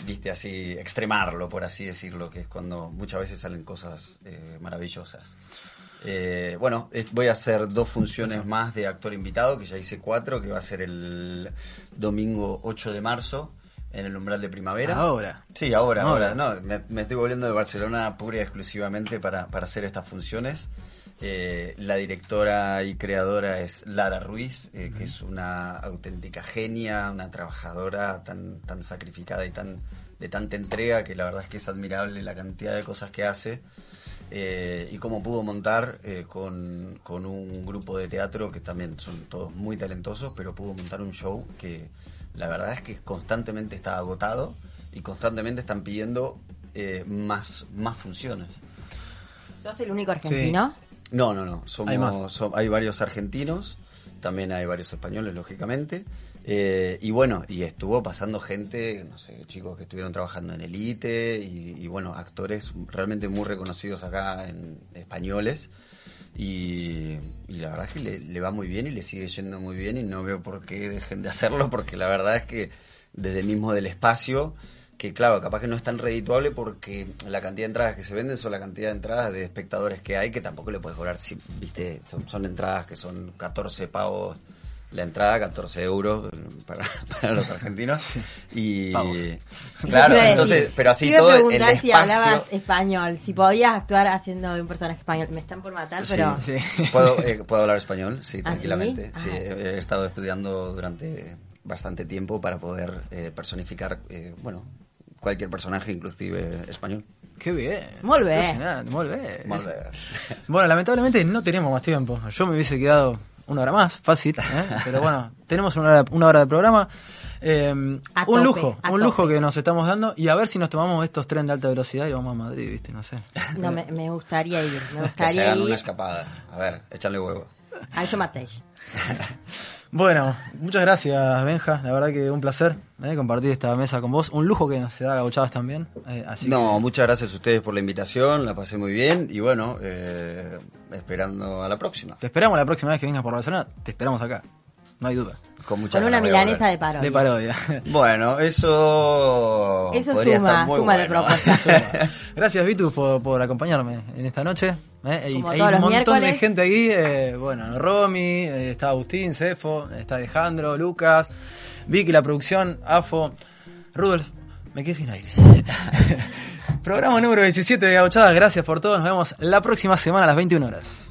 viste así extremarlo por así decirlo que es cuando muchas veces salen cosas eh, maravillosas. Eh, bueno, es- voy a hacer dos funciones más de actor invitado, que ya hice cuatro, que va a ser el domingo 8 de marzo en el umbral de primavera. Ahora. Sí, ahora, Ahora. ahora. No, me, me estoy volviendo de Barcelona pura y exclusivamente para, para hacer estas funciones. Eh, la directora y creadora es Lara Ruiz, eh, que es una auténtica genia, una trabajadora tan, tan sacrificada y tan de tanta entrega que la verdad es que es admirable la cantidad de cosas que hace eh, y cómo pudo montar eh, con, con un grupo de teatro que también son todos muy talentosos, pero pudo montar un show que la verdad es que constantemente está agotado y constantemente están pidiendo eh, más, más funciones. ¿Sos el único argentino? No, no, no. Somos, Hay más. hay varios argentinos, también hay varios españoles, lógicamente. Eh, y bueno, y estuvo pasando gente, no sé, chicos que estuvieron trabajando en Elite y, y bueno, actores realmente muy reconocidos acá en españoles. Y, y la verdad es que le, va muy bien y le sigue yendo muy bien y no veo por qué dejen de hacerlo porque la verdad es que desde el mismo del espacio que claro, capaz que no es tan redituable porque la cantidad de entradas que se venden son la cantidad de entradas de espectadores que hay que tampoco le puedes cobrar, si, viste, son, son entradas que son 14 pavos la entrada, 14 euros para, para los argentinos. Y Pavos. claro, entonces, decir. pero así todo el preguntar si hablabas espacio... español, si podías actuar haciendo un personaje español. Me están por matar, Sí, pero... Sí. ¿Puedo, eh, ¿Puedo hablar español? Sí, ¿Ah, tranquilamente. sí? Sí, Ah. he, he estado estudiando durante bastante tiempo para poder eh, personificar, eh, bueno, cualquier personaje, inclusive español. Qué bien. Bé. Impresionante, molt bé. Molt bé. Bueno, lamentablemente no tenemos más tiempo. Yo me hubiese quedado una hora más, fácil. ¿eh? Pero bueno, tenemos una hora, una hora de programa. Eh, A un tope, lujo, un lujo que nos estamos dando. Y a ver si nos tomamos estos trenes de alta velocidad y vamos a Madrid, ¿viste? No sé. No, me, me gustaría ir, me Que se gustaría hagan una ir escapada. A ver, échale huevo. a yo mateix. Bueno, muchas gracias, Benja. La verdad que un placer ¿eh? compartir esta mesa con vos. Un lujo que nos se da a Gauchadas también. eh, así no, que- muchas gracias a ustedes por la invitación, la pasé muy bien y bueno, eh, esperando a la próxima. Te esperamos la próxima vez que vengas por Barcelona. Te esperamos acá. No hay duda. Con mucha Con una milanesa de parodia. De parodia. Bueno, eso. Eso suma, estar muy suma de bueno. propuesta. Gracias, Vitu, por, por acompañarme en esta noche. ¿Eh? Y hay un montón de gente aquí. eh, bueno, Romy, eh, está Agustín, Cefo, está Alejandro, Lucas, Vicky, la producción, Afo, Rudolf. Me quedé sin aire. Programa número 17 de Gauchadas. Gracias por todo. Nos vemos la próxima semana a las 21 horas.